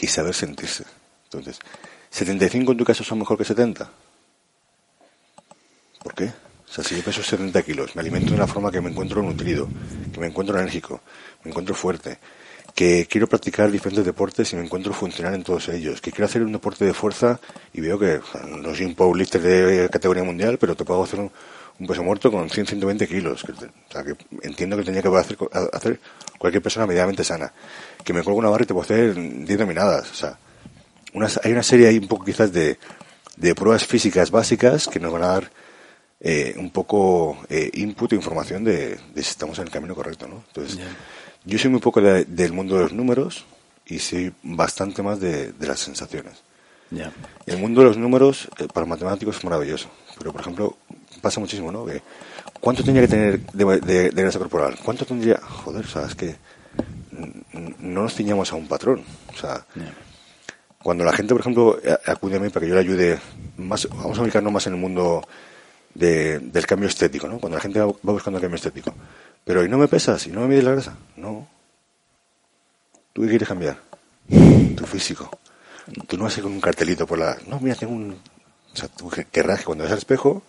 y saber sentirse. Entonces, ¿75 en tu caso son mejor que 70? ¿Por qué? O sea, si yo peso 70 kilos, me alimento de una forma que me encuentro nutrido, que me encuentro enérgico, me encuentro fuerte, que quiero practicar diferentes deportes y me encuentro funcional en todos ellos, que quiero hacer un deporte de fuerza y veo que o sea, no soy un powerlifter de categoría mundial, pero te puedo hacer un, un peso muerto con 100, 120 kilos. Que o sea, que entiendo que tenía que poder hacer, hacer cualquier persona medianamente sana. Que me colgo una barra y te puedo hacer 10 dominadas. O sea, hay una serie ahí un poco quizás de, de pruebas físicas básicas que nos van a dar eh, un poco eh, input e información de, de si estamos en el camino correcto, ¿no? Entonces, Ya. yo soy muy poco de- del mundo de los números y soy bastante más de, de las sensaciones. Ya. El mundo de los números eh, para matemáticos es maravilloso, pero por ejemplo pasa muchísimo, ¿no? Que, ¿Cuánto tendría que tener de, de- de grasa corporal? ¿Cuánto tendría? Joder, o sea, es que no nos ciñamos a un patrón. O sea, cuando la gente, por ejemplo, acude a mí para que yo le ayude, más, vamos a ubicarnos más en el mundo de- del cambio estético, ¿no? Cuando la gente va, va buscando el cambio estético. Pero, ¿y no me pesas? ¿Y no me mides la grasa? No. ¿Tú qué quieres cambiar? Tu físico. Tú no vas a ir con un cartelito por la... No, mira, tengo un... O sea, tú que- querrás que cuando veas al espejo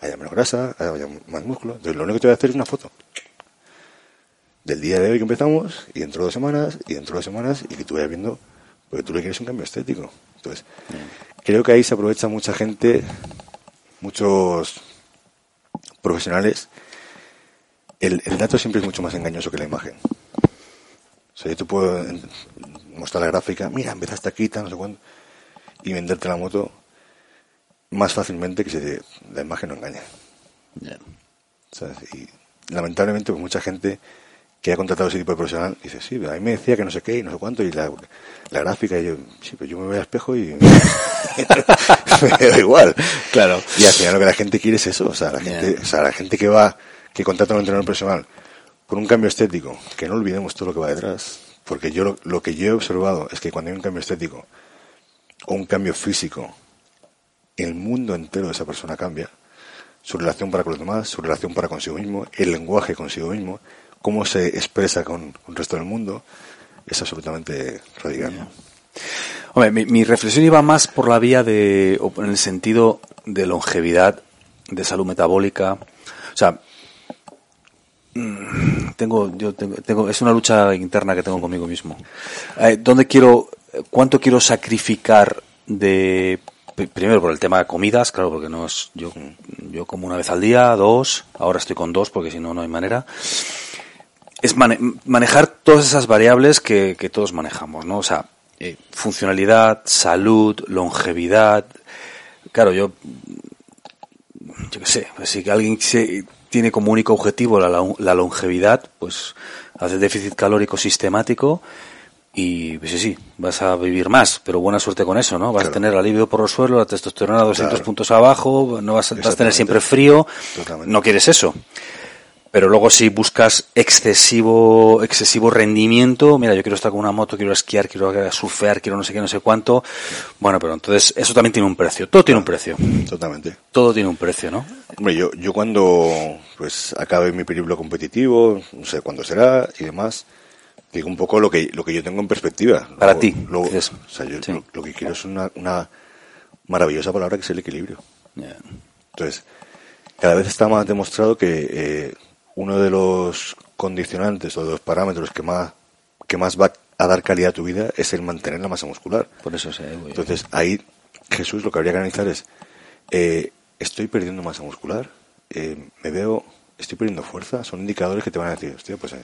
haya menos grasa, haya más músculo. Entonces, lo único que te voy a hacer es una foto del día de hoy que empezamos y dentro de dos semanas y dentro de dos semanas y que tú vayas viendo porque tú le quieres un cambio estético. Entonces, creo que ahí se aprovecha mucha gente, muchos profesionales. El, el dato siempre es mucho más engañoso que la imagen. O sea, yo te puedo mostrar la gráfica, mira, empezaste aquí, tal, no sé cuándo, y venderte la moto más fácilmente que si te- la imagen no engaña. Ya. ¿sabes? Y lamentablemente pues mucha gente que ha contratado ese tipo de profesional dice, sí, a mí me decía que no sé qué y no sé cuánto, y la, la gráfica, y yo, sí, pero yo me voy al espejo y me da igual. Claro. Y al final lo que la gente quiere es eso, o sea, la gente, o sea, la gente que va, que contrata a un entrenador profesional por un cambio estético, que no olvidemos todo lo que va detrás, porque yo lo, lo que yo he observado es que cuando hay un cambio estético o un cambio físico, el mundo entero de esa persona cambia, su relación para con los demás, su relación para consigo mismo, el lenguaje consigo mismo, cómo se expresa con, el resto del mundo, es absolutamente radical. mi, reflexión iba más por la vía de, o en el sentido de longevidad, de salud metabólica. O sea, mm, tengo, yo tengo, tengo, es una lucha interna que tengo conmigo mismo. Eh, ¿Dónde quiero, cuánto quiero sacrificar de, primero por el tema de comidas, claro, porque no es, yo, yo como una vez al día, dos, ahora estoy con dos porque si no, no hay manera. es manejar todas esas variables que, que, todos manejamos, ¿no? O sea, eh, funcionalidad, salud, longevidad. Claro, yo, yo qué sé, pues si alguien se, tiene como único objetivo la, la longevidad, pues hace déficit calórico sistemático y pues sí, sí, vas a vivir más, pero buena suerte con eso, ¿no? Vas a tener alivio por los suelos, la testosterona a 200 puntos abajo, no vas, vas, a tener siempre frío, no quieres eso. Pero luego si buscas excesivo, excesivo rendimiento, mira, yo quiero estar con una moto, quiero esquiar, quiero surfear, quiero no sé qué, no sé cuánto. Bueno, pero entonces eso también tiene un precio. Todo tiene un precio. Totalmente. Todo tiene un precio, ¿no? Hombre, yo, yo cuando pues acabe mi periplo competitivo, no sé cuándo será y demás, digo un poco lo que, lo que yo tengo en perspectiva. Para ti. Luego, o sea, yo lo, que quiero es una, una maravillosa palabra que es el equilibrio. Entonces, cada vez está más demostrado que eh, uno de los condicionantes o de los parámetros que más, que más va a dar calidad a tu vida es el mantener la masa muscular. Por eso sé. Entonces, ahí Jesús lo que habría que analizar es, eh, ¿estoy perdiendo masa muscular? Eh, ¿Me veo, estoy perdiendo fuerza? Son indicadores que te van a decir, hostia, pues...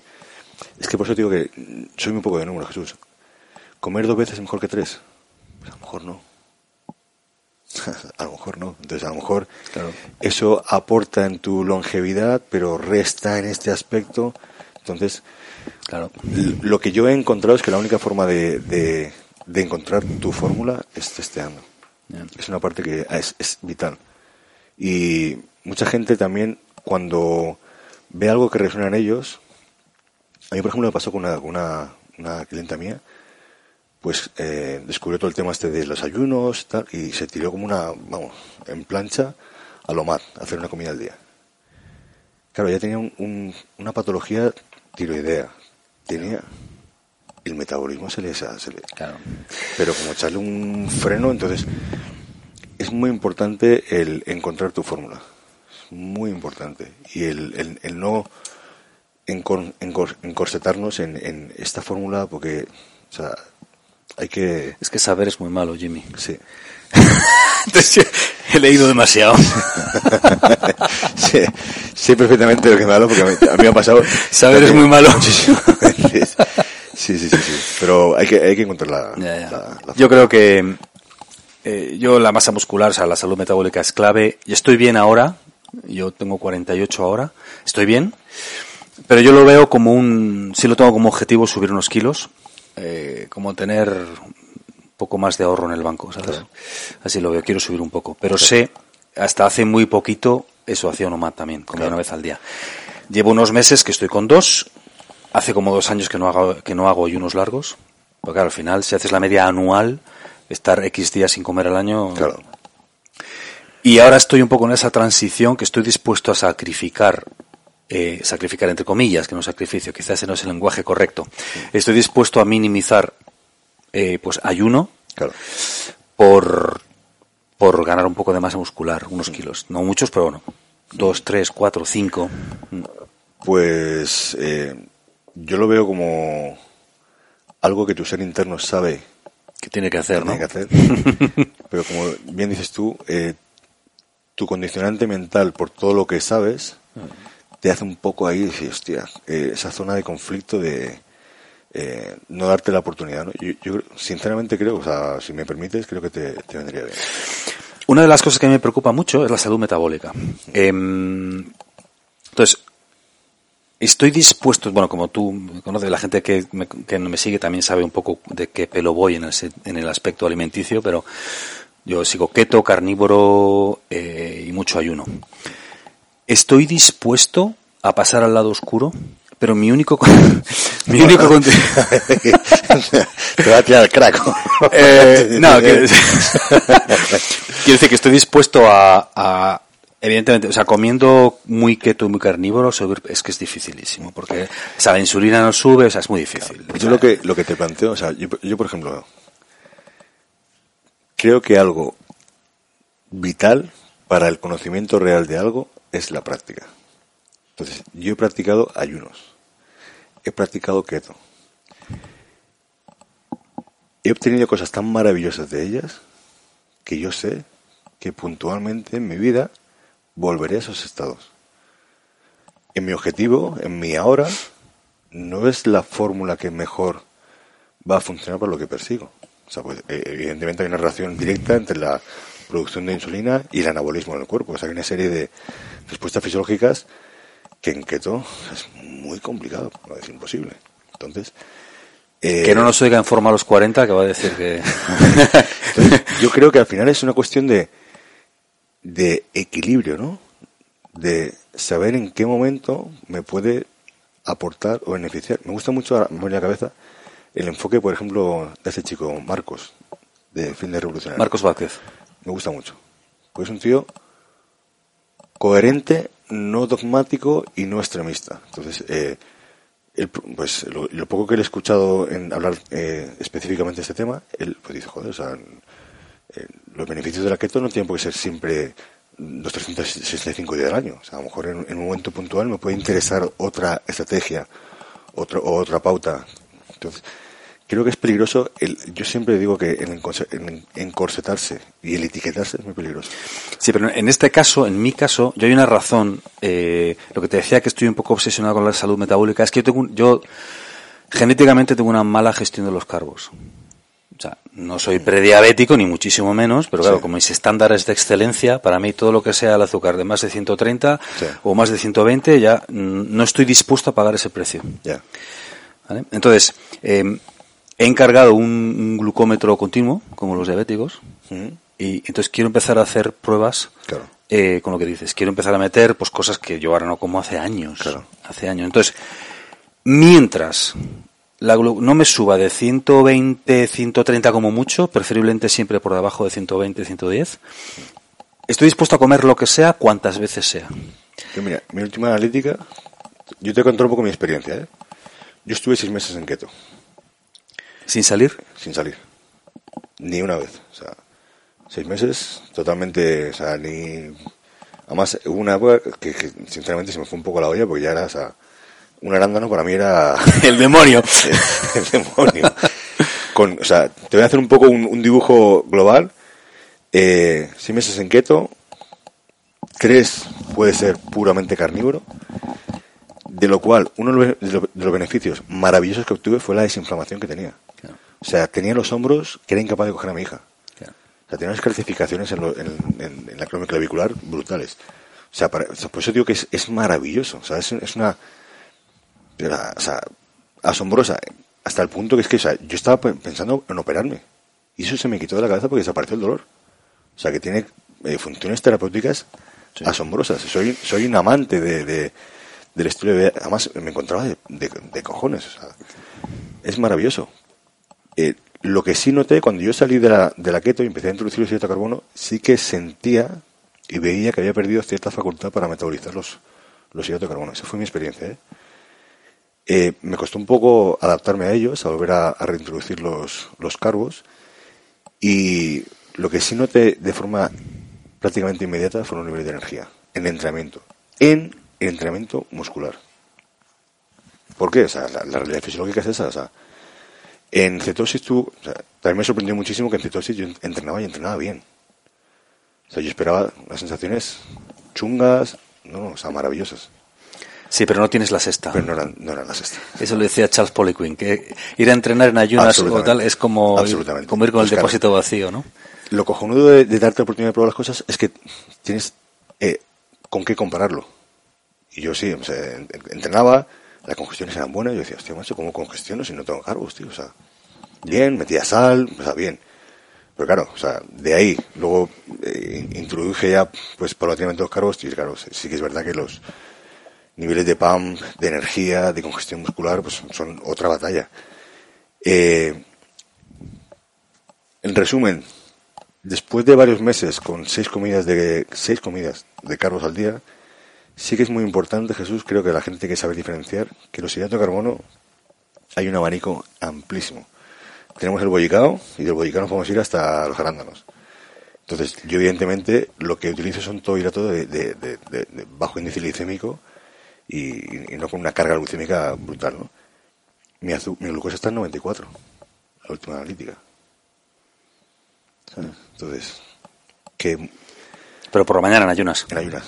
Es que por eso digo que soy muy poco de número, Jesús. ¿Comer dos veces es mejor que tres? Pues a lo mejor no. a lo mejor no. Entonces, a lo mejor eso aporta en tu longevidad, pero resta en este aspecto. Entonces, claro. lo que yo he encontrado es que la única forma de, de, encontrar tu fórmula es testeando. Es una parte que es, es, vital. Y mucha gente también, cuando ve algo que resuena en ellos, a mí, por ejemplo, me pasó con una, una, una clienta mía, pues eh, descubrió todo el tema este de los ayunos tal, y se tiró como una, vamos, en plancha a lo mar, a hacer una comida al día. Claro, ya tenía un, una patología tiroidea, tenía el metabolismo se le, se le claro. pero como echarle un freno, entonces es muy importante el encontrar tu fórmula, es muy importante y el, el, no encorsetarnos en, en esta fórmula porque o sea, hay que... Es que saber es muy malo, Jimmy. Sí. he leído demasiado. sí, sé perfectamente lo que es malo porque a mí, me ha pasado... Saber es muy malo. sí, sí, sí, sí. Pero hay que, hay que encontrar la... Yo creo que eh, yo la masa muscular, o sea, la salud metabólica es clave. Y estoy bien ahora. Yo tengo 48 ahora. Estoy bien. Pero yo lo veo como un... Sí lo tengo como objetivo subir unos kilos eh, como tener un poco más de ahorro en el banco, ¿sabes? Así lo veo, quiero subir un poco. Pero sé, hasta hace muy poquito, eso hacía más también, comía una vez al día. Llevo unos meses que estoy con dos, hace como dos años que no hago, que no hago ayunos largos, porque al final, si haces la media anual, estar X días sin comer al año. Claro. Y ahora estoy un poco en esa transición que estoy dispuesto a sacrificar eh, sacrificar entre comillas, que no sacrificio, quizás ese no es el lenguaje correcto. Estoy dispuesto a minimizar eh, pues ayuno por, por ganar un poco de masa muscular, unos kilos. No muchos, pero bueno, dos, tres, cuatro, cinco. Pues eh, yo lo veo como algo que tu ser interno sabe que tiene que hacer, que hacer. pero como bien dices tú, eh, tu condicionante mental por todo lo que sabes te hace un poco ahí decir, hostia, eh, esa zona de conflicto de eh, no darte la oportunidad. ¿no? Yo, sinceramente creo, o sea, si me permites, creo que te, vendría bien. Una de las cosas que me preocupa mucho es la salud metabólica. Em, entonces, estoy dispuesto, bueno, como tú conoces, la gente que me, que me sigue también sabe un poco de qué pelo voy en el, en el aspecto alimenticio, pero yo sigo keto, carnívoro eh, y mucho ayuno. Estoy dispuesto a pasar al lado oscuro, pero mi único mi único te va a tirar el crack. eh, no, quiero decir, que estoy dispuesto a, evidentemente, o sea, comiendo muy keto y muy carnívoro, es que es dificilísimo, porque o la insulina no sube, o sea, es muy difícil. Yo lo que lo que te planteo, o sea, yo, yo por ejemplo creo que algo vital para el conocimiento real de algo es la práctica. Entonces, yo he practicado ayunos, he practicado keto, he obtenido cosas tan maravillosas de ellas que yo sé que puntualmente en mi vida volveré a esos estados. En mi objetivo, en mi ahora, no es la fórmula que mejor va a funcionar para lo que persigo. O sea, pues, eh, evidentemente hay una relación directa entre la producción de insulina y el anabolismo en el cuerpo. O sea, hay una serie de respuestas fisiológicas que en keto es muy complicado, no es imposible. Entonces, eh, que no nos oiga en forma a los 40, que va a decir que... yo creo que al final es una cuestión de, de equilibrio, ¿no? De saber en qué momento me puede aportar o beneficiar. Me gusta mucho, me la cabeza, el enfoque, por ejemplo, de ese chico, Marcos, de Fin de Revolucionario. Marcos Vázquez. Me gusta mucho. Pues es un tío coherente, no dogmático y no extremista. Entonces, eh, pues lo, poco que le he escuchado en hablar eh, específicamente de este tema, él pues dice, joder, o sea, eh, los beneficios de la keto no tienen por qué ser siempre los 365 días del año. A lo mejor en, un momento puntual me puede interesar otra estrategia otro, o otra pauta. Entonces, creo que es peligroso. El, yo siempre digo que el encorsetarse y el etiquetarse es muy peligroso. Sí, pero en este caso, en mi caso, yo hay una razón. Eh, lo que te decía que estoy un poco obsesionado con la salud metabólica es que yo, tengo, yo genéticamente tengo una mala gestión de los carbos. O sea, no soy prediabético, ni muchísimo menos, pero claro, como mis estándares de excelencia, para mí todo lo que sea el azúcar de más de 130 o más de 120, ya no estoy dispuesto a pagar ese precio. Entonces, eh, he encargado un, glucómetro continuo, como los diabéticos, y entonces quiero empezar a hacer pruebas eh, con lo que dices. Quiero empezar a meter pues cosas que yo ahora no como hace años. Hace años. Entonces, mientras la no me suba de 120, 130 como mucho, preferiblemente siempre por debajo de 120, 110, estoy dispuesto a comer lo que sea, cuantas veces sea. mira, mi última analítica, yo te controlo un poco mi experiencia. ¿eh? Yo estuve seis meses en keto. ¿Sin salir? Sin salir. Ni una vez. O sea, seis meses totalmente, o sea, ni... Además, hubo una época que, sinceramente se me fue un poco la olla porque ya era, o sea, un arándano para mí era... el demonio. el, demonio. Con, o sea, te voy a hacer un poco un, dibujo global. Eh, seis meses en keto, tres puede ser puramente carnívoro, de lo cual uno de los beneficios maravillosos que obtuve fue la desinflamación que tenía. O sea, tenía los hombros que era incapaz de coger a mi hija. O sea, tenía unas calcificaciones en, en, la crónica clavicular brutales. O sea, por eso digo que es, maravilloso. O sea, es, una... O sea, asombrosa. Hasta el punto que es que, o sea, yo estaba pensando en operarme. Y eso se me quitó de la cabeza porque desapareció el dolor. O sea, que tiene eh, funciones terapéuticas asombrosas. Soy, soy un amante de, del estudio de... Además, me encontraba de, de cojones. Es maravilloso. Eh, lo que sí noté cuando yo salí de la, de la keto y empecé a introducir el hidrato carbono, sí que sentía y veía que había perdido cierta facultad para metabolizar los, los hidratos de carbono. Esa fue mi experiencia. ¿eh? Eh, me costó un poco adaptarme a ellos, a volver a, reintroducir los, los carbos. Y lo que sí noté de forma prácticamente inmediata fue un nivel de energía en entrenamiento. En el entrenamiento muscular. ¿Por qué? O sea, la, la realidad fisiológica es esa. O sea, en cetosis tú, también me sorprendió muchísimo que en cetosis yo entrenaba y entrenaba bien. O sea, yo esperaba las sensaciones chungas, no, o sea, maravillosas. Sí, pero no tienes la sexta. Pero no eran, no la sexta. Eso lo decía Charles Poliquin, que ir a entrenar en ayunas o tal es como, ir, como ir con el depósito vacío, ¿no? Lo cojonudo de, darte la oportunidad de probar las cosas es que tienes eh, con qué compararlo. Y yo sí, o entrenaba, las congestiones eran buenas, yo decía, hostia, macho, ¿cómo congestiono si no tengo cargos, tío? O sea, bien, metía sal, o sea, bien. Pero claro, o sea, de ahí, luego eh, introduje ya, pues, paulatinamente los cargos, y claro, sí que es verdad que los niveles de PAM, de energía, de congestión muscular, pues son otra batalla. Eh, en resumen, después de varios meses con seis comidas de seis comidas de cargos al día, Sí que es muy importante, Jesús, creo que la gente tiene que saber diferenciar que los hidratos de carbono hay un abanico amplísimo. Tenemos el bollicao y del bollicao nos podemos ir hasta los arándanos. Entonces, yo evidentemente lo que utilizo son todo hidratos de, bajo índice glicémico y, no con una carga glucémica brutal, ¿no? Mi, mi glucosa está en 94, la última analítica. Entonces, que... Pero por la mañana en ayunas. En ayunas.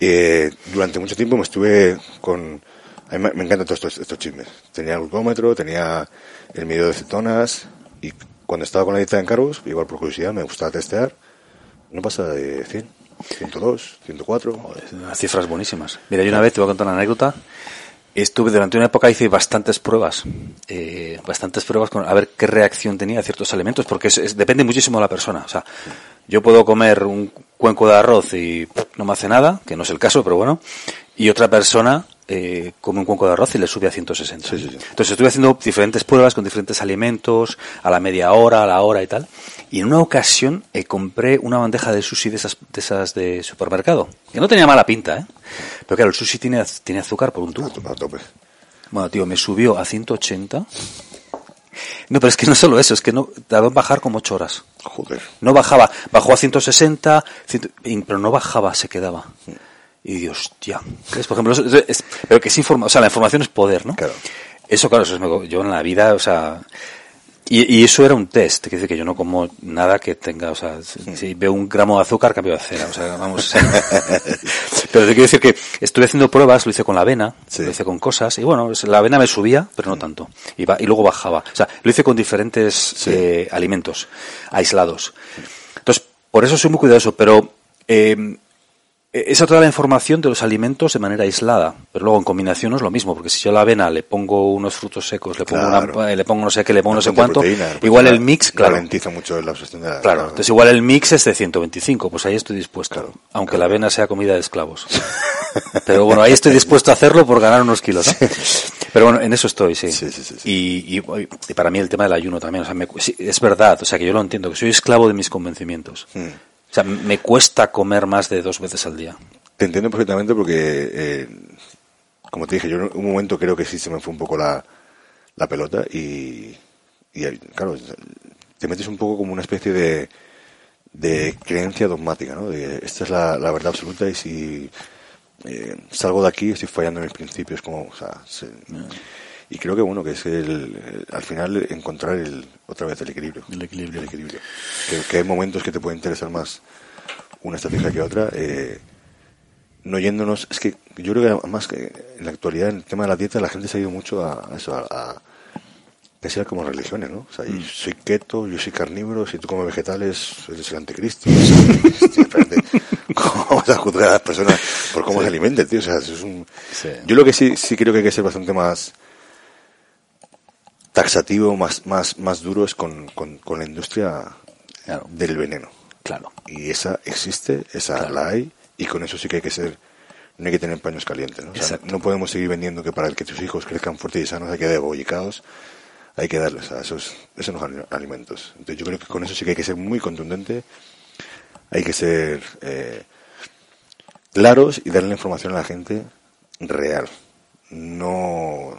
Eh, durante mucho tiempo me estuve con A mí me, me encantan todos estos, estos chismes. Tenía el glucómetro, tenía el medidor de cetonas y cuando estaba con la dieta de encargos, igual por curiosidad, me gustaba testear, no pasa de 100, 102, 104. Unas cifras buenísimas. Mira, yo una vez te voy a contar una anécdota. Estuve durante una época hice bastantes pruebas, eh, bastantes pruebas con a ver qué reacción tenía a ciertos alimentos, porque es, es- depende muchísimo de la persona. O sea, yo puedo comer un cuenco de arroz y pff, no me hace nada, que no es el caso, pero bueno, y otra persona eh, come un cuenco de arroz y le sube a 160. Sí, sí, sí. Entonces estuve haciendo diferentes pruebas con diferentes alimentos, a la media hora, a la hora y tal. Y en una ocasión eh, compré una bandeja de sushi de esas, de esas de supermercado, que no tenía mala pinta, ¿eh? Pero claro, el sushi tiene, tiene azúcar por un tubo. A tope. Bueno, tío, me subió a 180. No, pero es que no solo eso, es que no tardó en bajar como 8 horas. Joder. No bajaba, bajó a 160, ciento- y- pero no bajaba, se quedaba. Y dios, hostia, ¿crees? Por ejemplo, es- pero que es informa, o sea, la información es poder, ¿no? Claro. Eso, claro, eso es, yo en la vida, o sea, y, y eso era un test, que dice que yo no como nada que tenga, o sea, si, si veo un gramo de azúcar, cambio de cera, o sea, vamos. pero te quiero decir que estuve haciendo pruebas, lo hice con la avena, Sí. lo hice con cosas, y bueno, la avena me subía, pero no tanto, y, va- y luego bajaba. O sea, lo hice con diferentes eh, alimentos aislados. Entonces, por eso soy muy cuidadoso, pero eh, esa toda la información de los alimentos de manera aislada, pero luego en combinación no es lo mismo, porque si yo a la avena le pongo unos frutos secos, le pongo, Claro. una- eh, le pongo no sé qué, le pongo no sé cuánto, proteína, pues igual el mix, claro, Ralentiza mucho la absorción de la... claro, entonces igual el mix es de 125, pues ahí estoy dispuesto, Claro, aunque la avena sea comida de esclavos. Pero bueno, ahí estoy dispuesto a hacerlo por ganar unos kilos, ¿no? Pero bueno, en eso estoy, sí. Sí, sí, sí. Y, y- y para mí el tema del ayuno también, o sea, me es verdad, o sea, que yo lo entiendo, que soy esclavo de mis convencimientos. Mm. O sea, me cuesta comer más de dos veces al día. Te entiendo perfectamente porque, eh, como te dije, yo en un momento creo que sí se me fue un poco la, la pelota y, y, eh, claro, te metes un poco como una especie de, de creencia dogmática, ¿no? De esta es la, la verdad absoluta y si eh, salgo de aquí estoy fallando en mis principios, como, o sea, se- y creo que bueno, que es el, el- al final encontrar el, otra vez el equilibrio. El equilibrio. El equilibrio. Que, que hay momentos que te puede interesar más una estrategia que otra. Eh, no yéndonos, es que yo creo que además que en la actualidad en el tema de la dieta la gente se ha ido mucho a, a eso, a, a que sea como religiones, ¿no? O sea, yo soy keto, yo soy carnívoro, si tú comes vegetales eres el anticristo. ¿cómo vas a juzgar a las personas por cómo se alimenten, tío? O sea, eso es un... Sí. Yo lo que sí, sí creo que hay que ser bastante más taxativo, más, más, más duro es con, con, con la industria Claro. del veneno. Claro. Y esa existe, esa Claro. la hay, y con eso sí que hay que ser, no hay que tener paños calientes, ¿no? O sea, Exacto. no podemos seguir vendiendo que para que tus hijos crezcan fuertes y sanos hay que dar hay que darles a esos, esos ali- alimentos. Entonces yo creo que con eso sí que hay que ser muy contundente, hay que ser eh, claros y darle la información a la gente real. No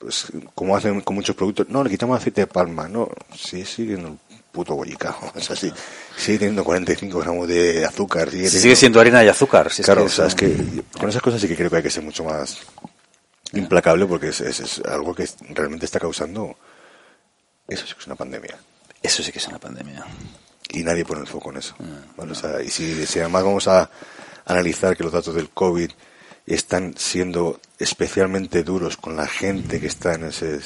pues como hacen con muchos productos, no, le quitamos aceite de palma, no, sigue siendo un puto bollicao, o sea, sí, sigue teniendo 45 gramos de azúcar, sigue, Si teniendo- sigue siendo harina y azúcar. si es claro, que o sea, es que con esas cosas sí que creo que hay que ser mucho más implacable porque es, es- es algo que realmente está causando, eso sí que es una pandemia. Eso sí que es una pandemia. Y nadie pone el foco en eso. Ah, ¿vale? O sea, y si, si además vamos a analizar que los datos del COVID están siendo especialmente duros con la gente que está en ese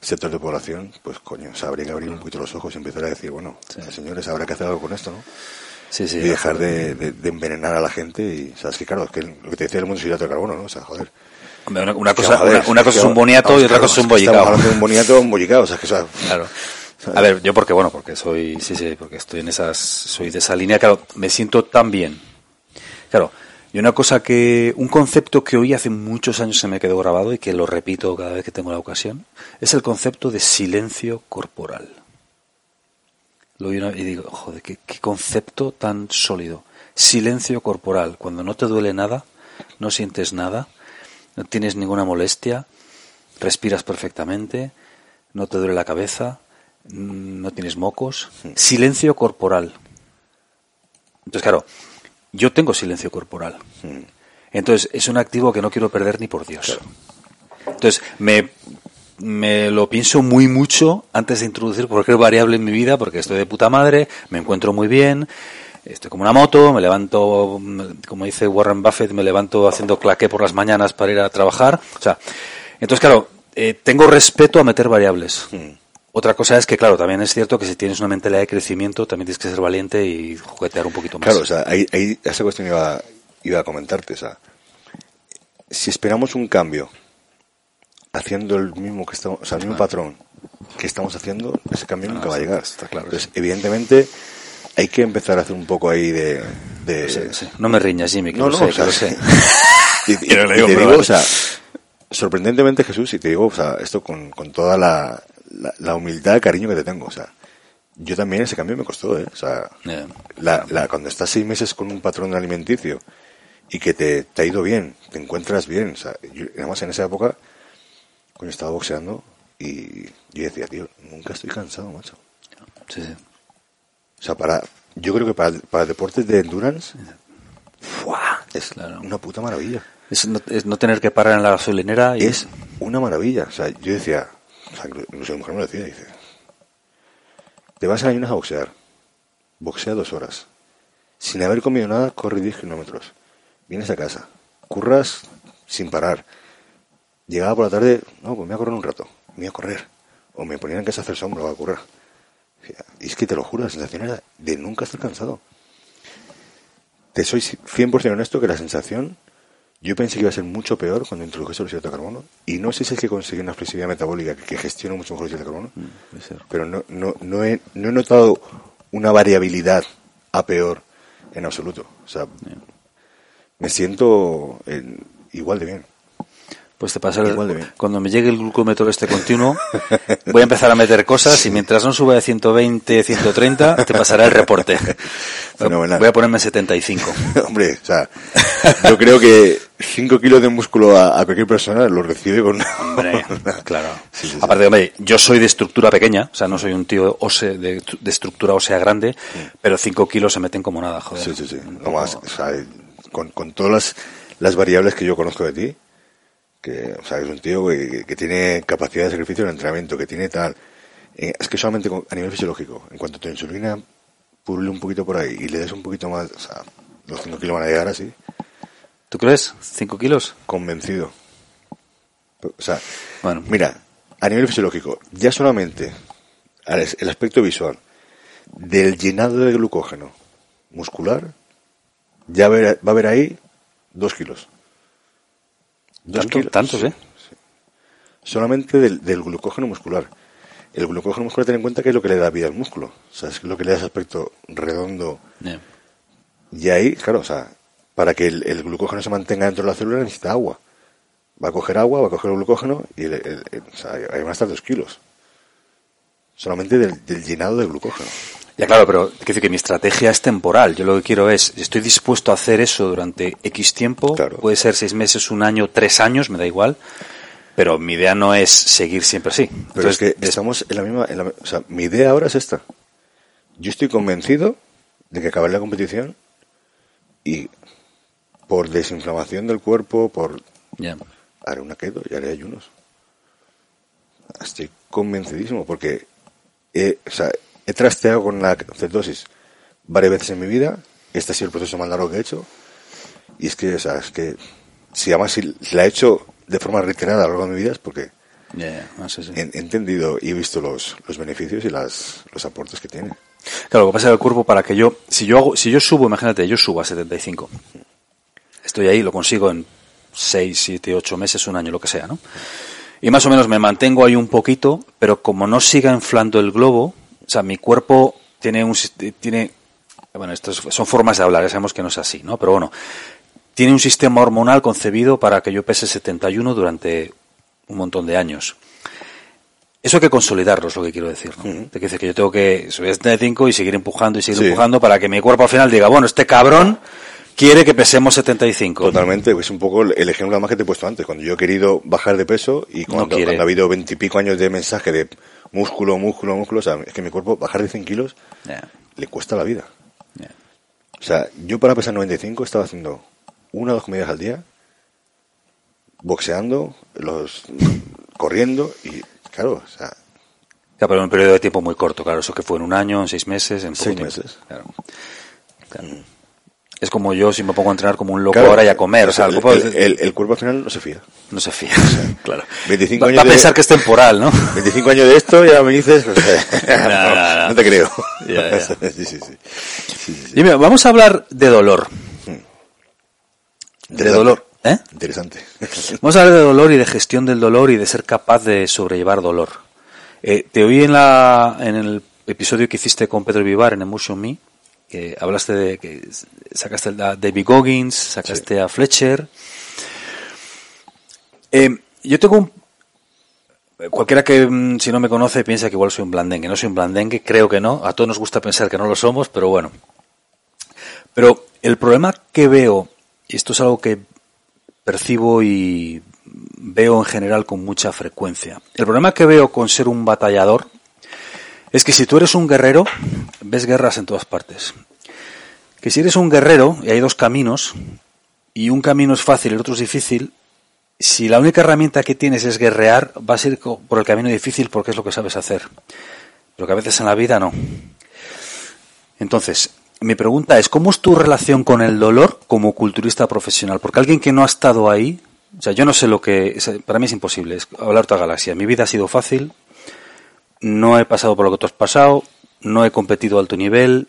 sector de población, pues coño, o sea, habría que abrir un poquito los ojos y empezar a decir, bueno, señores, habrá que hacer algo con esto, ¿no? Sí, sí. y dejar de, de- de envenenar a la gente y, sabes que claro, es que lo que te decía el mundo hidrato de carbono, ¿no? O sea, joder. Hombre, Una, una cosa, joder, una, una cosa es un boniato y otra cosa es un Estamos bollicao. hablando de un boniato un bollicao, o sea, que eso, Claro. A ver, yo porque, bueno, porque soy, sí, sí, porque estoy en esas, soy de esa línea, claro, me siento tan bien. Claro, y una cosa que, un concepto que oí hace muchos años se me quedó grabado y que lo repito cada vez que tengo la ocasión, es el concepto de silencio corporal. Lo oí y digo, joder, qué, qué concepto tan sólido. Silencio corporal, cuando no te duele nada, no sientes nada, no tienes ninguna molestia, respiras perfectamente, no te duele la cabeza, mm, no tienes mocos. Silencio corporal. Entonces, claro, yo tengo silencio corporal. Entonces, es un activo que no quiero perder ni por Dios. Entonces, me, me lo pienso muy mucho antes de introducir cualquier variable en mi vida, porque estoy de puta madre, me encuentro muy bien, estoy como una moto, me levanto, mm, como dice Warren Buffett, me levanto haciendo claqué por las mañanas para ir a trabajar. O sea, entonces, claro, eh, tengo respeto a meter variables. Hmm. Otra cosa es que, claro, también es cierto que si tienes una mentalidad de crecimiento, también tienes que ser valiente y juguetear un poquito más. Claro, o sea, ahí, ahí esa cuestión iba, iba a comentarte. O sea, si esperamos un cambio haciendo el mismo que estamos, o sea, el mismo patrón que estamos haciendo, ese cambio nunca va a llegar. está claro, Entonces, evidentemente, hay que empezar a hacer un poco ahí de. de- Sí, sí. No me riñas, Jimmy, que No, lo no, sé, o que lo sé. y, y- y digo, te digo, vale. o sea, sorprendentemente Jesús, y te digo, o sea, esto con, con toda la, la, la humildad, cariño que te tengo, o sea, yo también ese cambio me costó, ¿eh? O sea, la, la, cuando estás seis meses con un patrón alimenticio y que te, te ha ido bien, te encuentras bien, o sea, yo, además en esa época, cuando estaba boxeando y yo decía, tío, nunca estoy cansado, macho. Sí, sí. O sea, para, yo creo que para, para deportes de endurance, ¡fua! es Claro. una puta maravilla. Es no, es no tener que parar en la gasolinera y Es una maravilla. O sea, yo decía, incluso mi mujer me lo decía, dice, te vas a ayunas a boxear, boxea dos horas, sin haber comido nada, corre 10 kilómetros, vienes a casa, curras sin parar, llegaba por la tarde, no, pues me voy a correr un rato, me voy a correr, o me ponían en casa a hacer sombra, a correr. Y es que te lo juro, la sensación era de nunca estar cansado. Te soy 100% honesto que la sensación yo pensé que iba a ser mucho peor cuando introduje el hidrato de carbono. Y no sé si es que conseguí una flexibilidad metabólica que, que gestiona mucho mejor el hidrato de carbono. ser. Pero no, no, no, he, no he notado una variabilidad a peor en absoluto. O sea, me siento en- igual de bien. Pues te pasa el- cuando me llegue el glucómetro este continuo, voy a empezar a meter cosas y mientras no suba de 120, 130, te pasará el reporte. Fenomenal. Voy a ponerme 75. Hombre, o sea, yo creo que 5 kilos de músculo a, a cualquier persona lo recibe con... Hombre, claro. Sí, sí, sí. Aparte, hombre, yo soy de estructura pequeña, o sea, no soy un tío ose- de, de estructura ósea grande, pero 5 kilos se meten como nada, joder. Sí, sí, sí. No más, o sea, con, con todas las, las variables que yo conozco de ti, que, o sea, es un tío que, que tiene capacidad de sacrificio en el entrenamiento, que tiene tal. eh, es que solamente con- a nivel fisiológico, en cuanto tu insulina purule un poquito por ahí y le des un poquito más, o sea, los 5 kilos van a llegar así, ¿Tú crees? ¿5 kilos? convencido. O sea, Bueno. mira, a nivel fisiológico, ya solamente el aspecto visual del llenado de glucógeno muscular, ya va a haber ahí dos kilos. Dos Tanto- kilos. tantos, ¿eh? Solamente del, del glucógeno muscular. El glucógeno muscular, ten en cuenta que es lo que le da vida al músculo. O sea, es lo que le da ese aspecto redondo. Y ahí, claro, o sea, para que el, el glucógeno se mantenga dentro de la célula necesita agua. Va a coger agua, va a coger el glucógeno y el- o sea, ahí van a estar dos kilos. Solamente del, del llenado de glucógeno. Ya claro, pero quiero decir que mi estrategia es temporal. Yo lo que quiero es, estoy dispuesto a hacer eso durante X tiempo, Claro. puede ser seis meses, un año, tres años, me da igual, pero mi idea no es seguir siempre así. Pero Entonces, es que estamos en la misma... en la- o sea, mi idea ahora es esta. Yo estoy convencido de que acabaré la competición y por desinflamación del cuerpo, por... ya. Haré una keto y haré ayunos. Estoy convencidísimo porque he, o sea, he trasteado con la cetosis varias veces en mi vida. Este ha sido el proceso más largo que he hecho. Y es que, o sea, es que si además si la he hecho de forma reiterada a lo largo de mi vida es porque Ya, ya, no sé, sí. he, he entendido y he visto los, los beneficios y las, los aportes que tiene. Claro, lo que pasa es que el cuerpo para que yo, si yo hago, si yo subo, imagínate, yo subo a 75. Estoy ahí, lo consigo en 6, 7, 8 meses, un año, lo que sea, ¿no? Y más o menos me mantengo ahí un poquito, pero como no siga inflando el globo, o sea, mi cuerpo tiene un, tiene, bueno, esto es- son formas de hablar, ya sabemos que no es así, ¿no? Pero bueno, tiene un sistema hormonal concebido para que yo pese 71 durante un montón de años. Eso hay que consolidarlo, es lo que quiero decir. ¿no? Ujú. Te quiero decir que yo tengo que subir a 75 y seguir empujando y seguir Sí. empujando para que mi cuerpo al final diga, bueno, este cabrón quiere que pesemos 75. Totalmente, es un poco el ejemplo más que te he puesto antes. Cuando yo he querido bajar de peso y cuando, quiere. cuando ha habido veintipico años de mensaje de músculo, músculo, músculo, o sea, es que mi cuerpo bajar de 100 kilos Ya, le cuesta la vida. ya. O sea, yo para pesar 95 estaba haciendo una o dos comidas al día, boxeando, los corriendo y claro, o sea, Ya, pero en un periodo de tiempo muy corto, claro. Eso que fue en un año, en seis meses, en poco Seis tiempo. meses. Claro. Es como yo si me pongo a entrenar como un loco ahora y a comer. O sea, el, cuerpo, el, cuerpo al final no se fía. No se fía, claro. 25 va, años a pensar que es temporal, ¿no? 25 años de esto y ahora me dices... No, no, no, no, te creo. Ya, ya. sí, sí, sí. Sí, sí, sí. Y mira, vamos a hablar de dolor. De Interesante. dolor. ¿Eh? Interesante. Vamos a hablar de dolor y de gestión del dolor y de ser capaz de sobrellevar dolor. Eh, te oí en, la, en el episodio que hiciste con Pedro Vivar en Emotion Me, que hablaste de que sacaste a David Goggins, sacaste a Fletcher. Eh, yo tengo un... Cualquiera que, mm, si no me conoce, piensa que igual soy un blandengue. No soy un blandengue, creo que no. A todos nos gusta pensar que no lo somos, pero bueno. Pero el problema que veo, y esto es algo que percibo y veo en general con mucha frecuencia. El problema que veo con ser un batallador es que si tú eres un guerrero, ves guerras en todas partes. Que si eres un guerrero, y hay dos caminos, y un camino es fácil y el otro es difícil, si la única herramienta que tienes es guerrear, vas a ir por el camino difícil porque es lo que sabes hacer. Pero que a veces en la vida no. Entonces, mi pregunta es, ¿cómo es tu relación con el dolor como culturista profesional? Porque alguien que no ha estado ahí, o sea, yo no sé lo que, para mí es imposible, es hablar otra galaxia. Mi vida ha sido fácil, no he pasado por lo que tú has pasado, no he competido a alto nivel,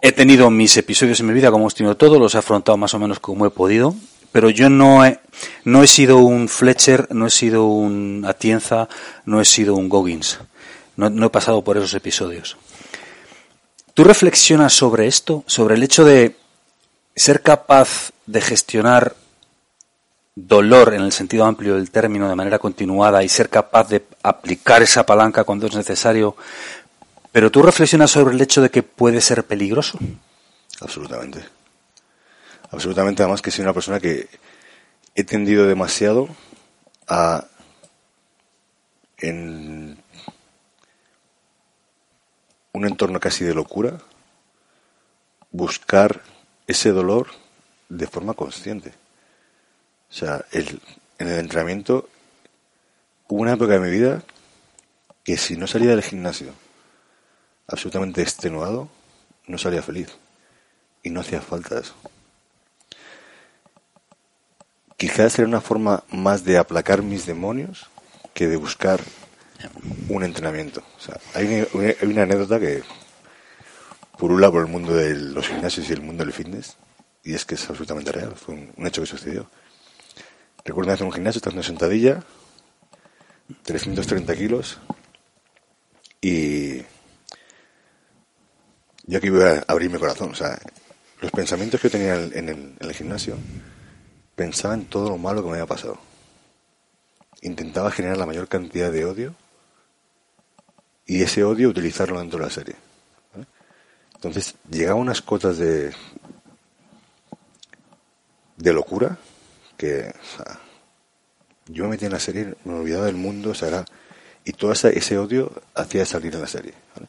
he tenido mis episodios en mi vida como hemos tenido todos, los he afrontado más o menos como he podido, pero yo no he, no he sido un Fletcher, no he sido un Atienza, no he sido un Goggins, no, no he pasado por esos episodios. ¿Tú reflexionas sobre esto, sobre el hecho de ser capaz de gestionar dolor en el sentido amplio del término de manera continuada y ser capaz de aplicar esa palanca cuando es necesario? Pero tú reflexionas sobre el hecho de que puede ser peligroso. Absolutamente. Absolutamente, además que soy una persona que he tendido demasiado a en un entorno casi de locura buscar ese dolor de forma consciente. O sea, el- en el entrenamiento hubo una época de mi vida que si no salía del gimnasio absolutamente extenuado, no salía feliz. Y no hacía falta eso. Quizás era una forma más de aplacar mis demonios que de buscar un entrenamiento. O sea, hay una, una- anécdota que purula por el mundo de los gimnasios y el mundo del fitness, y es que es absolutamente real, fue un hecho que sucedió. Recuerdo hacer un gimnasio, estando en sentadilla, 330 kilos, y yo aquí voy a abrir mi corazón. O sea, los pensamientos que yo tenía en, el, en el gimnasio, pensaba en todo lo malo que me había pasado. Intentaba generar la mayor cantidad de odio y ese odio utilizarlo dentro de la serie. Entonces, llegaba unas cotas de, de locura que, yo me metía en la serie, me olvidaba del mundo, o sea, era- y todo ese, ese odio hacía salir en la serie. ¿vale?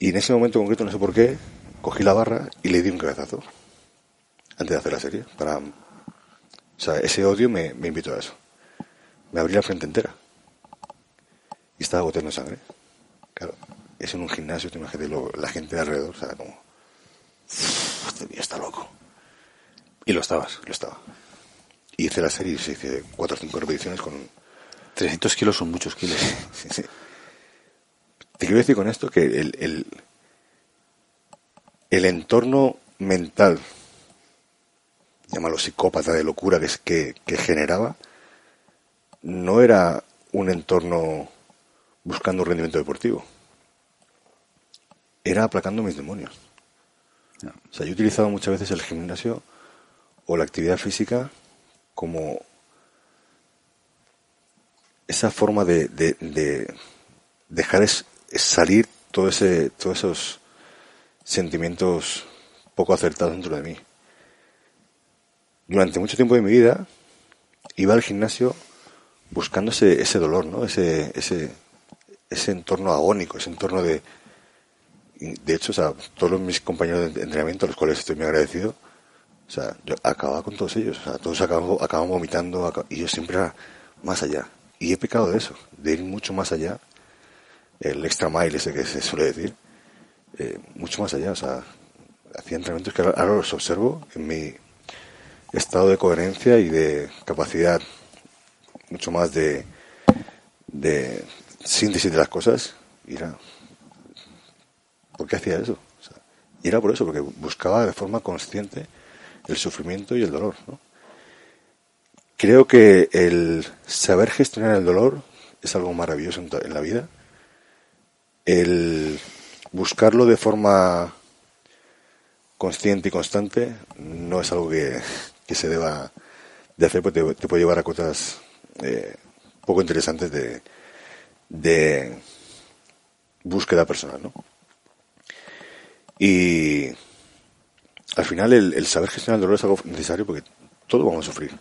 Y en ese momento concreto, no sé por qué, cogí la barra y le di un cabezazo antes de hacer la serie. Para, o sea, ese odio me, me invitó a eso. Me abrí la frente entera. Y estaba goteando sangre. Claro, es en un gimnasio, te imaginas la gente de alrededor, o sea, como... "Uf, Este está loco. Y lo estabas. Lo estaba. Y hice la serie y se hice cuatro o cinco repeticiones con, 300 kilos son muchos kilos. Sí, sí. Te quiero decir con esto que el, el, el entorno mental, llámalo psicópata de locura que, es- que, que generaba, no era un entorno buscando un rendimiento deportivo. Era aplacando mis demonios. O sea, yo utilizaba muchas veces el gimnasio o la actividad física como esa forma de, de- de dejar salir todo ese, todos esos sentimientos poco acertados dentro de mí. Durante mucho tiempo de mi vida iba al gimnasio buscando ese, dolor, ¿no? Ese, ese, ese entorno agónico, ese entorno de... De hecho, todos mis compañeros de entrenamiento, a los cuales estoy muy agradecido, o sea, yo acababa con todos ellos, o sea, todos acaban, acaban vomitando y yo siempre era más allá. Y he pecado de eso, de ir mucho más allá, el extra mile ese que se suele decir, eh, mucho más allá. O sea, hacía entrenamientos que ahora los observo en mi estado de coherencia y de capacidad mucho más de, de síntesis de las cosas. Y era, ¿por qué hacía eso? y era por eso, porque buscaba de forma consciente el sufrimiento y el dolor. Creo que el saber gestionar el dolor es algo maravilloso en, la vida. El buscarlo de forma consciente y constante no es algo que, se deba de hacer, porque te, puede llevar a cosas eh, poco interesantes de, de búsqueda personal, ¿no? Y al final el, saber gestionar el dolor es algo necesario porque todos vamos a sufrir.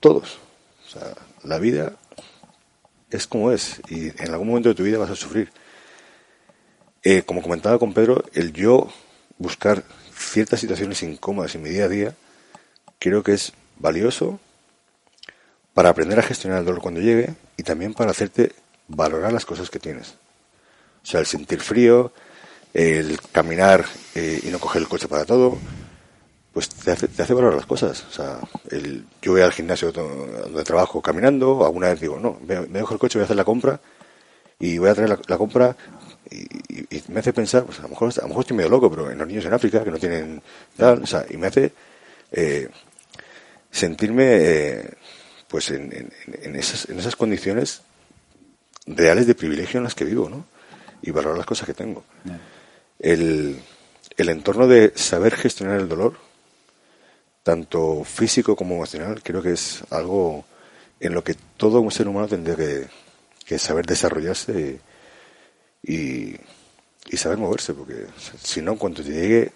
Todos. O sea, la vida es como es y en algún momento de tu vida vas a sufrir. Eh, como comentaba con Pedro, el yo buscar ciertas situaciones incómodas en mi día a día creo que es valioso para aprender a gestionar el dolor cuando llegue y también para hacerte valorar las cosas que tienes. O sea, el sentir frío, el caminar eh, y no coger el coche para todo, pues te hace, te hace valorar las cosas. O sea, el, yo voy al gimnasio donde trabajo caminando, alguna vez digo, no, me, dejo el coche, voy a hacer la compra y voy a traer la, compra y, me hace pensar, pues a lo mejor a lo mejor estoy medio loco, pero en los niños en África que no tienen tal, o sea, y me hace eh, sentirme eh, pues en, en, esas, en esas condiciones reales de privilegio en las que vivo, ¿no? Y valorar las cosas que tengo. El, el entorno de saber gestionar el dolor, tanto físico como emocional, creo que es algo en lo que todo ser humano tendría que, saber desarrollarse y, y, saber moverse, porque si no, cuando te llegue,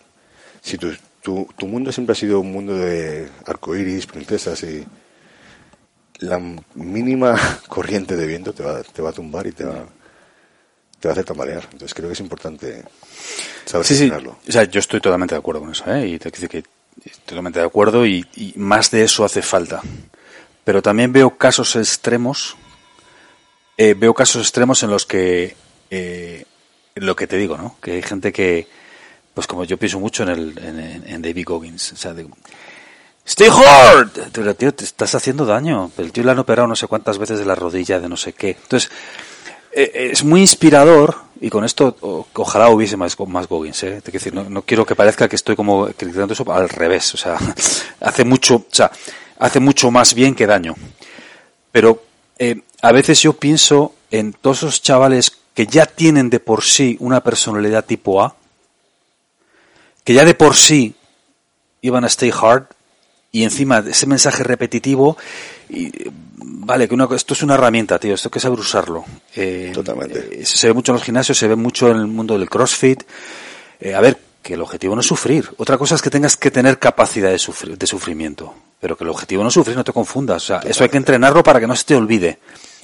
si tu, tu, tu mundo siempre ha sido un mundo de arcoíris, princesas y la mínima corriente de viento te va, te va a tumbar y te va, te va a hacer tambalear. Entonces creo que es importante saber sí, O sea, yo estoy totalmente de acuerdo con eso, ¿eh? Y te que estoy totalmente de acuerdo y, más de eso hace falta. Pero también veo casos extremos, eh, veo casos extremos en los que, eh, lo que te digo, ¿no? Que hay gente que, pues como yo pienso mucho en, el, en, David Goggins, o sea, de, Stay hard. Tío, te estás haciendo daño. El tío le han operado no sé cuántas veces de la rodilla, de no sé qué. Entonces, es muy inspirador y con esto ojalá hubiese más, más. ¿eh? decir, no, quiero que parezca que estoy como criticando eso al revés. O sea, hace mucho, o sea, hace mucho más bien que daño. Pero eh, a veces yo pienso en todos esos chavales que ya tienen de por sí una personalidad tipo A, que ya de por sí iban a stay hard y encima ese mensaje repetitivo vale que esto es una herramienta tío esto hay que saber usarlo eh, totalmente. eh, se ve mucho en los gimnasios se ve mucho en el mundo del CrossFit. Eh, a ver que el objetivo no es sufrir. Otra cosa es que tengas que tener capacidad de sufrir de sufrimiento. Pero que el objetivo no es sufrir no te confundas. O sea eso hay que entrenarlo para que no se te olvide.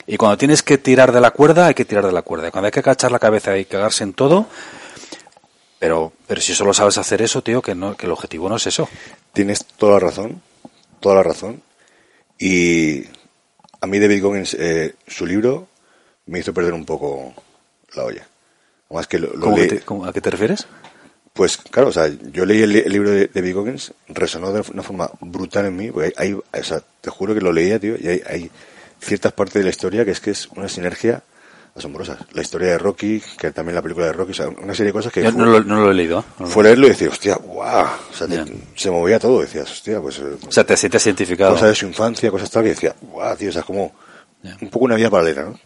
Y cuando tienes que tirar de la cuerda hay que tirar de la cuerda. Cuando hay que agachar la cabeza y cagarse en todo. Pero, pero si solo sabes hacer eso, tío, que, no, que el objetivo no es eso. Tienes toda la razón, toda la razón. Y a mí David Goggins, eh, su libro, me hizo perder un poco la olla. Más que lo, ¿A qué te refieres? Pues claro, o sea, yo leí el, libro de David Goggins, resonó de una forma brutal en mí, porque hay, o sea, te juro que lo leía, tío, y hay, hay ciertas partes de la historia que es que es una sinergia asombrosas. La historia de Rocky, que también la película de Rocky, o sea, una serie de cosas que... no, lo, he leído. fue leerlo y decía, hostia, guau, o sea, se movía todo, decías, hostia, pues... Eh, o sea, te sientes identificado. Cosas de su infancia, cosas tal, que decía, guau, tío, o sea, es como un poco una vida paralela, ¿no?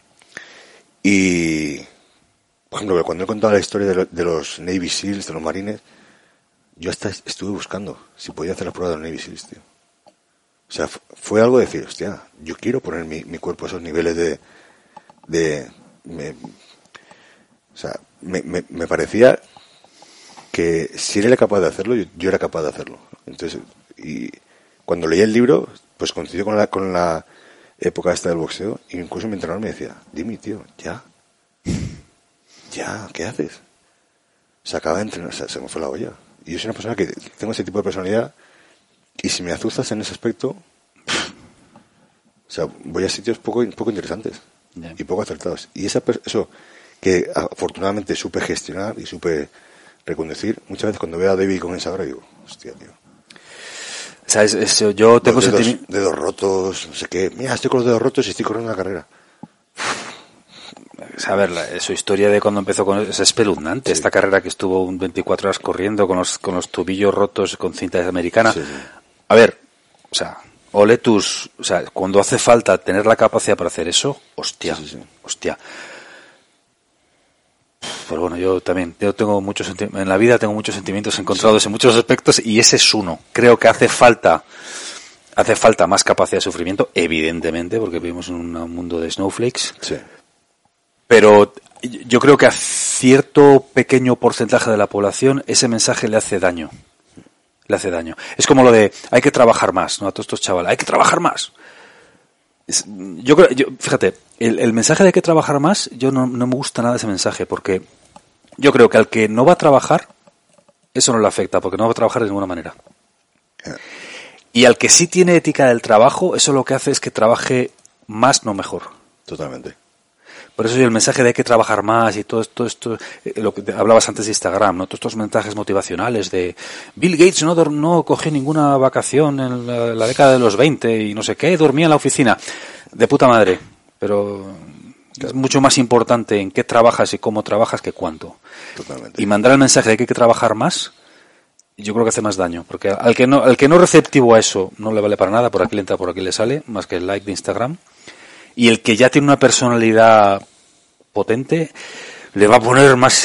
Y, por ejemplo, cuando he contado la historia de, los Navy SEALs, de los marines, yo hasta estuve buscando si podía hacer la prueba de los Navy SEALs, tío. O sea, fue algo de decir, hostia, yo quiero poner mi, mi cuerpo a esos niveles de, de, me, o sea, me, me, parecía que si él era capaz de hacerlo, yo, era capaz de hacerlo. Entonces, y cuando leí el libro, pues coincidió con la, con la época esta del boxeo, y incluso mi entrenador me decía, dime, tío, ya, ya, ¿qué haces? Se acaba de entrenar, se me fue la olla. Y yo soy una persona que tengo ese tipo de personalidad, y si me azuzas en ese aspecto, o sea, voy a sitios poco, poco interesantes y poco acertados. Y esa, eso que afortunadamente supe gestionar y supe reconducir. Muchas veces cuando veo a David con esa hora digo, hostia, tío. ¿Sabes? Eso, yo tengo Los dedos, dedos rotos, no sé qué. Mira, estoy con los dedos rotos y estoy corriendo una carrera. A ver, la- su historia de cuando empezó con es espeluznante. Esta carrera que estuvo un 24 horas corriendo con los, con los tobillos rotos con cinta americana. Sí, sí. A ver, o sea, ole tus, o sea, cuando hace falta tener la capacidad para hacer eso, hostia, Sí, sí, sí. hostia. Pero bueno, yo también, yo tengo muchos en la vida tengo muchos sentimientos encontrados en muchos aspectos y ese es uno. Creo que hace falta, hace falta más capacidad de sufrimiento, evidentemente, porque vivimos en un mundo de snowflakes. Sí. Pero yo creo que a cierto pequeño porcentaje de la población ese mensaje le hace daño. Le hace daño. Es como lo de hay que trabajar más, ¿no? A todos estos chavales, hay que trabajar más. Es- yo creo, yo- fíjate, el, el mensaje de hay que trabajar más, yo no, no me gusta nada ese mensaje, porque yo creo que al que no va a trabajar, eso no le afecta, porque no va a trabajar de ninguna manera. Y al que sí tiene ética del trabajo, eso lo que hace es que trabaje más, no mejor. Totalmente. Por eso el mensaje de hay que trabajar más y todo esto, esto eh, lo que hablabas antes de Instagram, ¿no? Todos estos mensajes motivacionales de Bill Gates no, no cogió ninguna vacación en la, la década de los 20 y no sé qué, dormía en la oficina. De puta madre. Pero es mucho más importante en qué trabajas y cómo trabajas que cuánto. Totalmente. Y mandar el mensaje de que hay que trabajar más, yo creo que hace más daño. Porque al que no, al que no es receptivo a eso no le vale para nada, por aquí le entra, por aquí le sale, más que el like de Instagram. Y el que ya tiene una personalidad potente, le va a poner más.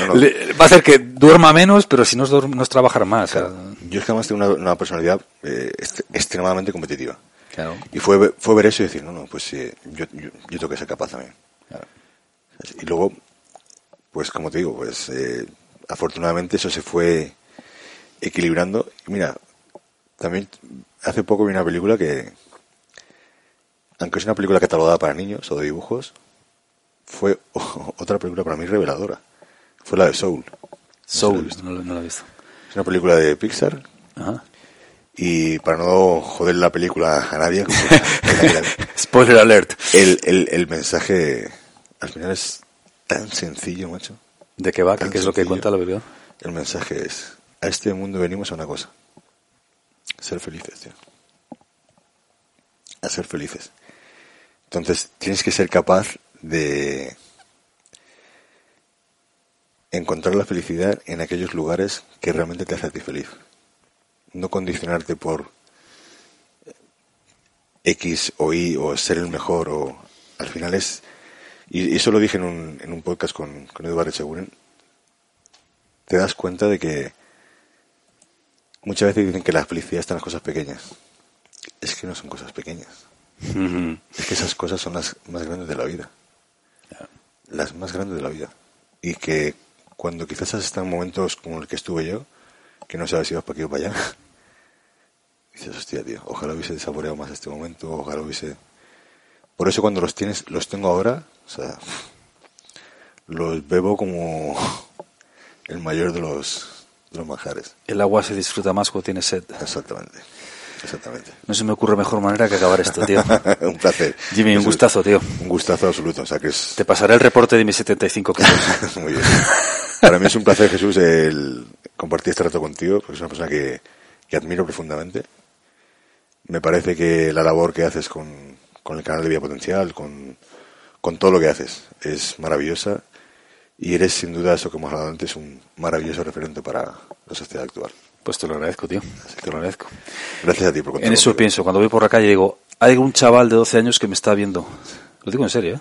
no, no. le- va a hacer que duerma menos, pero si no es, no es trabajar más. Claro. Yo es que además tengo una, una personalidad eh, extremadamente competitiva. Claro. Y fue, fue ver eso y decir, no, no, pues eh, yo, yo, yo tengo que ser capaz también. Y luego, pues como te digo, pues eh, afortunadamente eso se fue equilibrando. Y mira, también hace poco vi una película que, aunque es una película catalogada para niños o de dibujos, fue otra película para mí reveladora. Fue la de Soul. Soul, visto. no, lo- no lo he visto. Es una película de Pixar Ajá. y para no joder la película a nadie, Spoiler alert. el, el, el mensaje al final es tan sencillo, macho. ¿De qué va? ¿Qué, es lo que cuenta la película? El mensaje es, a este mundo venimos a una cosa, ser felices, tío. A ser felices. Entonces tienes que ser capaz de encontrar la felicidad en aquellos lugares que realmente te hacen feliz. No condicionarte por X o Y o ser el mejor o al final es y eso lo dije en un, en un podcast con, con Eduardo Seguren te das cuenta de que muchas veces dicen que la felicidad está en las cosas pequeñas es que no son cosas pequeñas Es que esas cosas son las más grandes de la vida. Las más grandes de la vida. Y que cuando quizás en momentos como el que estuve yo que no sabes si vas para aquí o para allá dices hostia tío ojalá hubiese saboreado más este momento ojalá hubiese por eso cuando los tienes los tengo ahora o sea los bebo como el mayor de los de los manjares. El agua se disfruta más cuando tienes sed. exactamente exactamente No se me ocurre mejor manera que acabar esto, tío. un placer Jimmy, un gustazo, tío. un gustazo absoluto o sea que es Te pasaré el reporte de mis 75 kilos. Muy bien. Para mí es un placer, Jesús, el compartir este rato contigo, porque es una persona que, que admiro profundamente. Me parece que la labor que haces con, con el canal de Vía Potencial, con, con todo lo que haces, es maravillosa y eres sin duda, eso que hemos hablado antes, un maravilloso referente para la sociedad actual. Pues te lo agradezco, tío. Te lo agradezco. Gracias a ti por contar En eso pienso. Cuando voy por la calle digo, hay un chaval de 12 años que me está viendo. Lo digo en serio, ¿eh?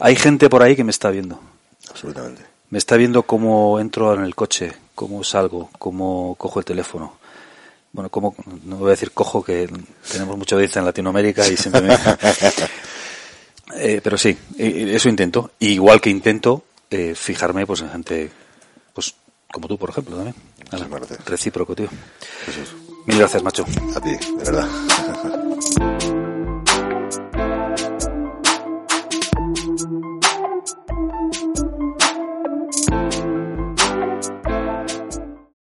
Hay gente por ahí que me está viendo. Absolutamente. Me está viendo cómo entro en el coche, cómo salgo, cómo cojo el teléfono. Bueno, cómo, no voy a decir cojo, que tenemos mucha audiencia en Latinoamérica y siempre me... Eh, pero sí, eh, eso intento. Igual que intento eh, fijarme pues en gente pues como tú, por ejemplo, también. Muchísimas gracias. Recíproco, tío. Jesús, Mil gracias, macho. a ti, de verdad.